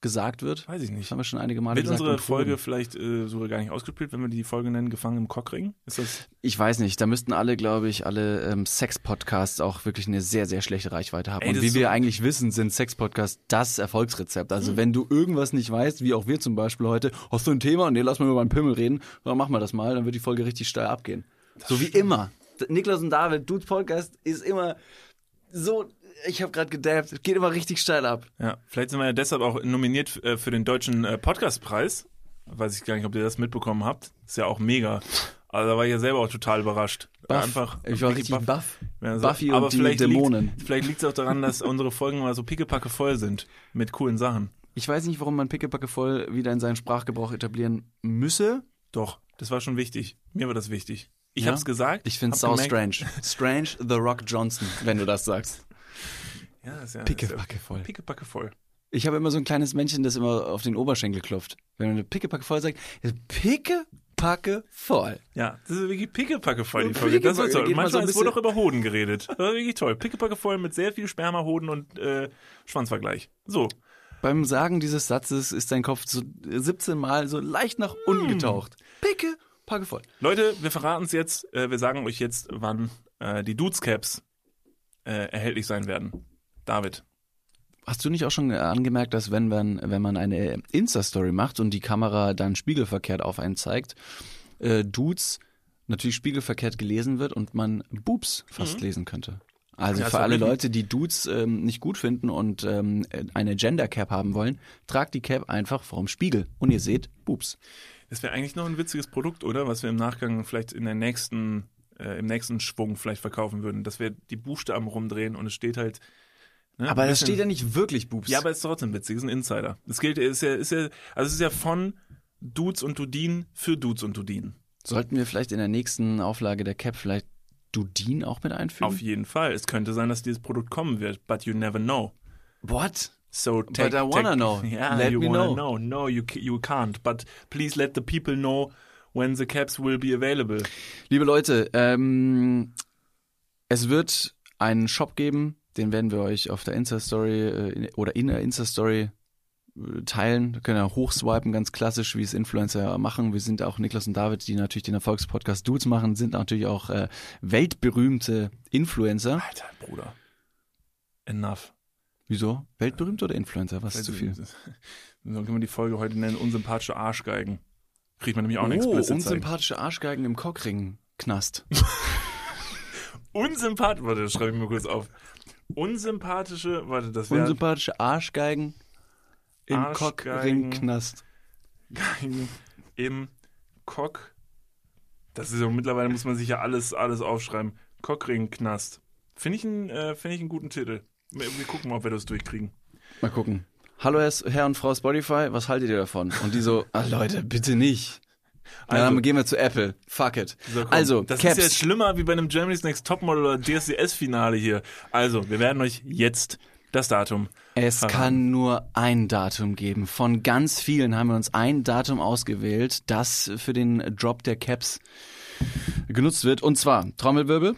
gesagt wird? Weiß ich Das nicht. haben wir schon einige Male Wird gesagt. unsere und Foren. Folge vielleicht äh, sogar gar nicht ausgespielt, wenn wir die Folge nennen, Gefangen im Cockring? Ist das Ich weiß nicht, da müssten alle, glaube ich, alle ähm, Sex-Podcasts auch wirklich eine sehr, sehr schlechte Reichweite haben. Ey, Und das wie wir so- Hm. eigentlich wissen, sind Sex-Podcasts das Erfolgsrezept. Also wenn du irgendwas nicht weißt, wie auch wir zum Beispiel heute, hast du ein Thema? Nee, lass mal über einen Pimmel reden. Dann machen wir das mal, dann wird die Folge richtig steil abgehen. so wie immer. Niklas und David, Dudes Podcast ist immer so, ich habe gerade gedabbt, geht immer richtig steil ab. Ja, vielleicht sind wir ja deshalb auch nominiert äh, für den deutschen äh, Podcastpreis. Weiß ich gar nicht, ob ihr das mitbekommen habt. Ist ja auch mega. Also da war ich ja selber auch total überrascht. Buff. Einfach ich war richtig richtig buff. Ja, so. Buffy Aber und die vielleicht Dämonen. Liegt, vielleicht liegt es auch daran, dass unsere Folgen mal so pickepacke voll sind mit coolen Sachen. Ich weiß nicht, warum man Pickepacke voll wieder in seinen Sprachgebrauch etablieren müsse. Doch, das war schon wichtig. Mir war das wichtig. Ich Ja? hab's gesagt. Ich find's sau gemerkt- strange. Strange The Rock Johnson, wenn du das sagst. Ja, ist ja, Pickepacke voll. Pickepacke voll. Ich habe immer so ein kleines Männchen, das immer auf den Oberschenkel klopft. Wenn man eine Pickepacke voll sagt, Pickepacke voll. Ja, das ist wirklich pickepacke voll, die Folge. Das war toll. so Manchmal ein es wurde auch über Hoden geredet. Das war wirklich toll. Pickepacke voll mit sehr viel Sperma, Hoden und äh, Schwanzvergleich. So. Beim Sagen dieses Satzes ist dein Kopf so 17 Mal so leicht nach unten getaucht. Pickepacke voll. Leute, wir verraten es jetzt. Äh, wir sagen euch jetzt, wann äh, die Dudes Caps äh, erhältlich sein werden. David. Hast du nicht auch schon angemerkt, dass wenn man, wenn man eine Insta-Story macht und die Kamera dann spiegelverkehrt auf einen zeigt, Dudes natürlich spiegelverkehrt gelesen wird und man Boobs fast lesen könnte? Also Ja, für alle Leute, die Dudes ähm, nicht gut finden und ähm, eine Gender Cap haben wollen, tragt die Cap einfach vorm Spiegel und ihr seht Boobs. Das wäre eigentlich noch ein witziges Produkt, oder? Was wir im Nachgang vielleicht in der nächsten, äh, im nächsten Schwung vielleicht verkaufen würden. Dass wir die Buchstaben rumdrehen und es steht halt. Ne, Aber das steht ja nicht wirklich Boobs. Ja, aber es ist trotzdem witzig, es ist ein Insider. Es gilt, ist ja, ist ja, also es ist ja von Dudes und Dudin für Dudes und Dudin. Sollten wir vielleicht in der nächsten Auflage der Cap vielleicht Dudin auch mit einfügen? Auf jeden Fall. Es könnte sein, dass dieses Produkt kommen wird, but you never know. What? So take, I wanna take- know. Yeah, Let you me wanna know. know. No, you you can't. But please let the people know when the caps will be available. Liebe Leute, ähm, es wird einen Shop geben, den werden wir euch auf der Insta-Story äh, in- oder in der Insta-Story äh, teilen. Wir können ja hochswipen, ganz klassisch, wie es Influencer machen. Wir sind auch Niklas und David, die natürlich den Erfolgspodcast Dudes machen, sind natürlich auch äh, weltberühmte Influencer. Alter, Bruder. Enough. Wieso? Weltberühmt oder Influencer? Was ist zu viel? Dann können wir die Folge heute nennen, unsympathische Arschgeigen. Kriegt man nämlich auch Oh, explicit Zeichen. unsympathische Arschgeigen im Cockring-Knast. Unsympathisch, warte, das schreibe ich mir kurz auf. Unsympathische, warte, das wäre Unsympathische Arschgeigen im. Cockring-Knast. Geigen im Cock. Das ist ja mittlerweile muss man sich ja alles, alles aufschreiben. Cockring-Knast. Finde ich, einen, äh, finde ich einen guten Titel. Wir, gucken mal, ob wir das durchkriegen. Mal gucken. Hallo Herr, und Frau Spotify, was haltet ihr davon? Und die so, ah Leute, bitte nicht. Also- dann gehen wir zu Apple. Fuck it. So, also, das Caps. ist ja schlimmer wie bei einem Germany's Next Topmodel oder DSDS-Finale hier. Also, wir werden euch jetzt das Datum. Es verraten. kann nur ein Datum geben. Von ganz vielen haben wir uns ein Datum ausgewählt, das für den Drop der Caps genutzt wird. Und zwar Trommelwirbel.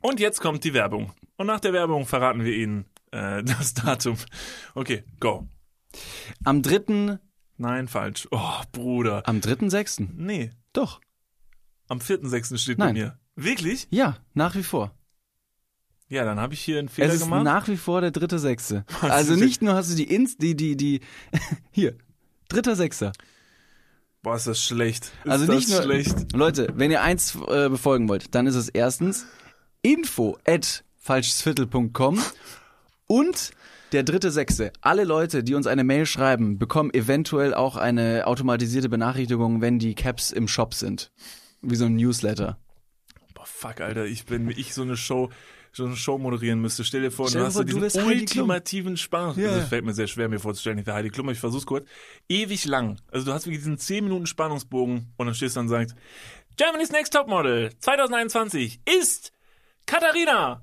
Und jetzt kommt die Werbung. Und nach der Werbung verraten wir Ihnen äh, das Datum. Okay, go. Am 3. Nein, falsch. Oh, Bruder. Am 3.6. Nee, Doch. am 4.6. steht bei Nein. mir. Wirklich? Ja, nach wie vor. Ja, dann habe ich hier einen Fehler es ist gemacht. nach wie vor der 3.6. Also ist nicht nur hast du die Inst, die, die, die, hier. 3.6. Boah, ist das schlecht. Ist Also das nicht nur, schlecht. Leute, wenn ihr eins äh, befolgen wollt, dann ist es erstens info at falschesviertel.com und der dritte Sechste. Alle Leute, die uns eine Mail schreiben, bekommen eventuell auch eine automatisierte Benachrichtigung, wenn die Caps im Shop sind. Wie so ein Newsletter. Boah, fuck, Alter, ich bin, wenn ich so eine Show, so eine Show moderieren müsste. Stell dir vor, Stell du dir hast vor, so du diesen wärst Heidi Klum. ultimativen Spannungs... Ja. Das fällt mir sehr schwer, mir vorzustellen, ich wäre Heidi Klum, ich versuch's kurz. Ewig lang. Also du hast wirklich diesen 10 Minuten Spannungsbogen und dann stehst du dann und sagst, Germany's Next Topmodel 2021 ist Katharina.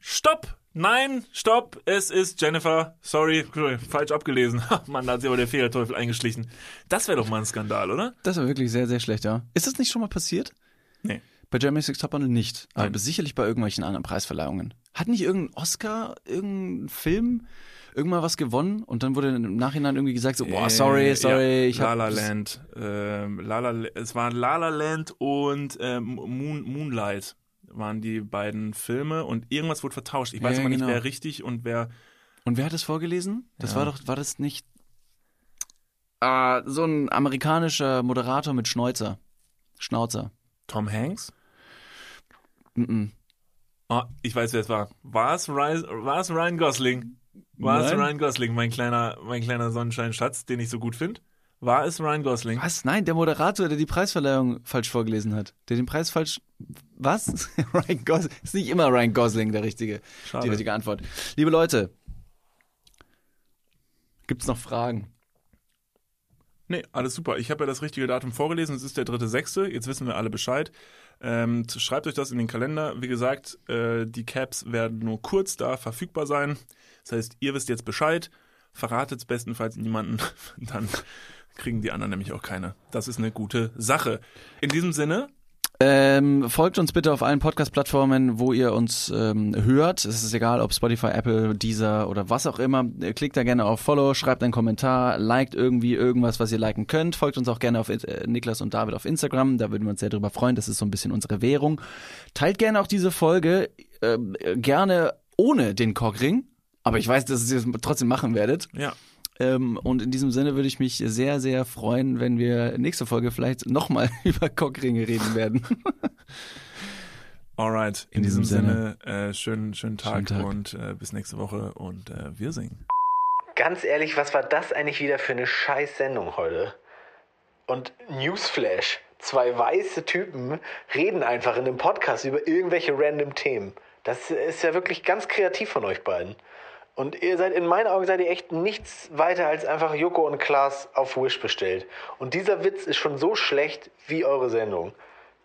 Stopp. Nein, stopp, es ist Jennifer. Sorry, falsch abgelesen. Mann, da hat sich aber der Fehlerteufel eingeschlichen. Das wäre doch mal ein Skandal, oder? Das war wirklich sehr, sehr schlecht, ja. Ist das nicht schon mal passiert? Nee. Bei Germany's Next Topmodel nicht. Aber sicherlich bei irgendwelchen anderen Preisverleihungen. Hat nicht irgendein Oscar, irgendein Film irgendwann was gewonnen und dann wurde im Nachhinein irgendwie gesagt so, boah, sorry, Äh, sorry, ja, ich La hab La das- Land. Ähm, La La, es waren La La Land und ähm, Moon, Moonlight waren die beiden Filme und irgendwas wurde vertauscht. Ich weiß Ja, aber nicht, genau. wer richtig und wer. Und wer hat das vorgelesen? Das Ja. war doch, war das nicht ah, so ein amerikanischer Moderator mit Schnäuzer. Schnauzer. Tom Hanks? Mm Oh, ich weiß, wer es war. War es Ryan, Ryan Gosling? War es. Ryan Gosling, mein kleiner, mein kleiner Sonnenscheinschatz, den ich so gut finde? War es Ryan Gosling? Was? Nein, der Moderator, der die Preisverleihung falsch vorgelesen hat. Der den Preis falsch. Was? Ryan Gosling. Ist nicht immer Ryan Gosling der richtige, Schade. die richtige Antwort. Liebe Leute, gibt's noch Fragen? Nee, alles super. Ich habe ja das richtige Datum vorgelesen. Es ist der dritte Sechste. Jetzt wissen wir alle Bescheid. Ähm, schreibt euch das in den Kalender. Wie gesagt, äh, die Caps werden nur kurz da verfügbar sein. Das heißt, ihr wisst jetzt Bescheid. Verratet es bestenfalls niemanden. Dann kriegen die anderen nämlich auch keine. Das ist eine gute Sache. In diesem Sinne, Ähm, folgt uns bitte auf allen Podcast-Plattformen, wo ihr uns ähm, hört. Es ist egal, ob Spotify, Apple, Deezer oder was auch immer. Äh, Klickt da gerne auf Follow, schreibt einen Kommentar, liked irgendwie irgendwas, was ihr liken könnt. Folgt uns auch gerne auf äh, Niklas und David auf Instagram. Da würden wir uns sehr drüber freuen. Das ist so ein bisschen unsere Währung. Teilt gerne auch diese Folge ähm, gerne ohne den Cockring. Aber ich weiß, dass ihr es trotzdem machen werdet. ja, und in diesem Sinne würde ich mich sehr, sehr freuen, wenn wir nächste Folge vielleicht nochmal über Cockringe reden werden. alright. In, In diesem, diesem Sinne, äh, schönen, schönen Tag, Schönen Tag. und äh, bis nächste Woche und äh, wir singen. Ganz ehrlich, was war das eigentlich wieder für eine scheiß Sendung heute? Und Newsflash, zwei weiße Typen reden einfach in einem Podcast über irgendwelche random Themen. Das ist ja wirklich ganz kreativ von euch beiden. Und ihr seid, in meinen Augen seid ihr echt nichts weiter als einfach Joko und Klaas auf Wish bestellt. Und dieser Witz ist schon so schlecht wie eure Sendung.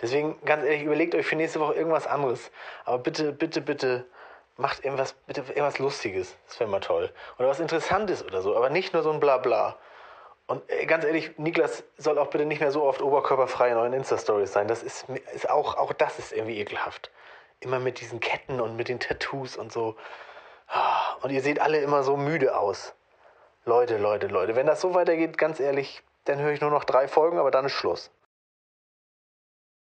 Deswegen, ganz ehrlich, überlegt euch für nächste Woche irgendwas anderes. Aber bitte, bitte, bitte, macht irgendwas, bitte irgendwas Lustiges. Das wäre mal toll. Oder was Interessantes oder so. Aber nicht nur so ein Blabla. Und äh, ganz ehrlich, Niklas soll auch bitte nicht mehr so oft oberkörperfrei in euren Insta-Stories sein. Das ist, ist auch, auch das ist irgendwie ekelhaft. Immer mit diesen Ketten und mit den Tattoos und so. Und ihr seht alle immer so müde aus. Leute, Leute, Leute. Wenn das so weitergeht, ganz ehrlich, dann höre ich nur noch drei Folgen, aber dann ist Schluss.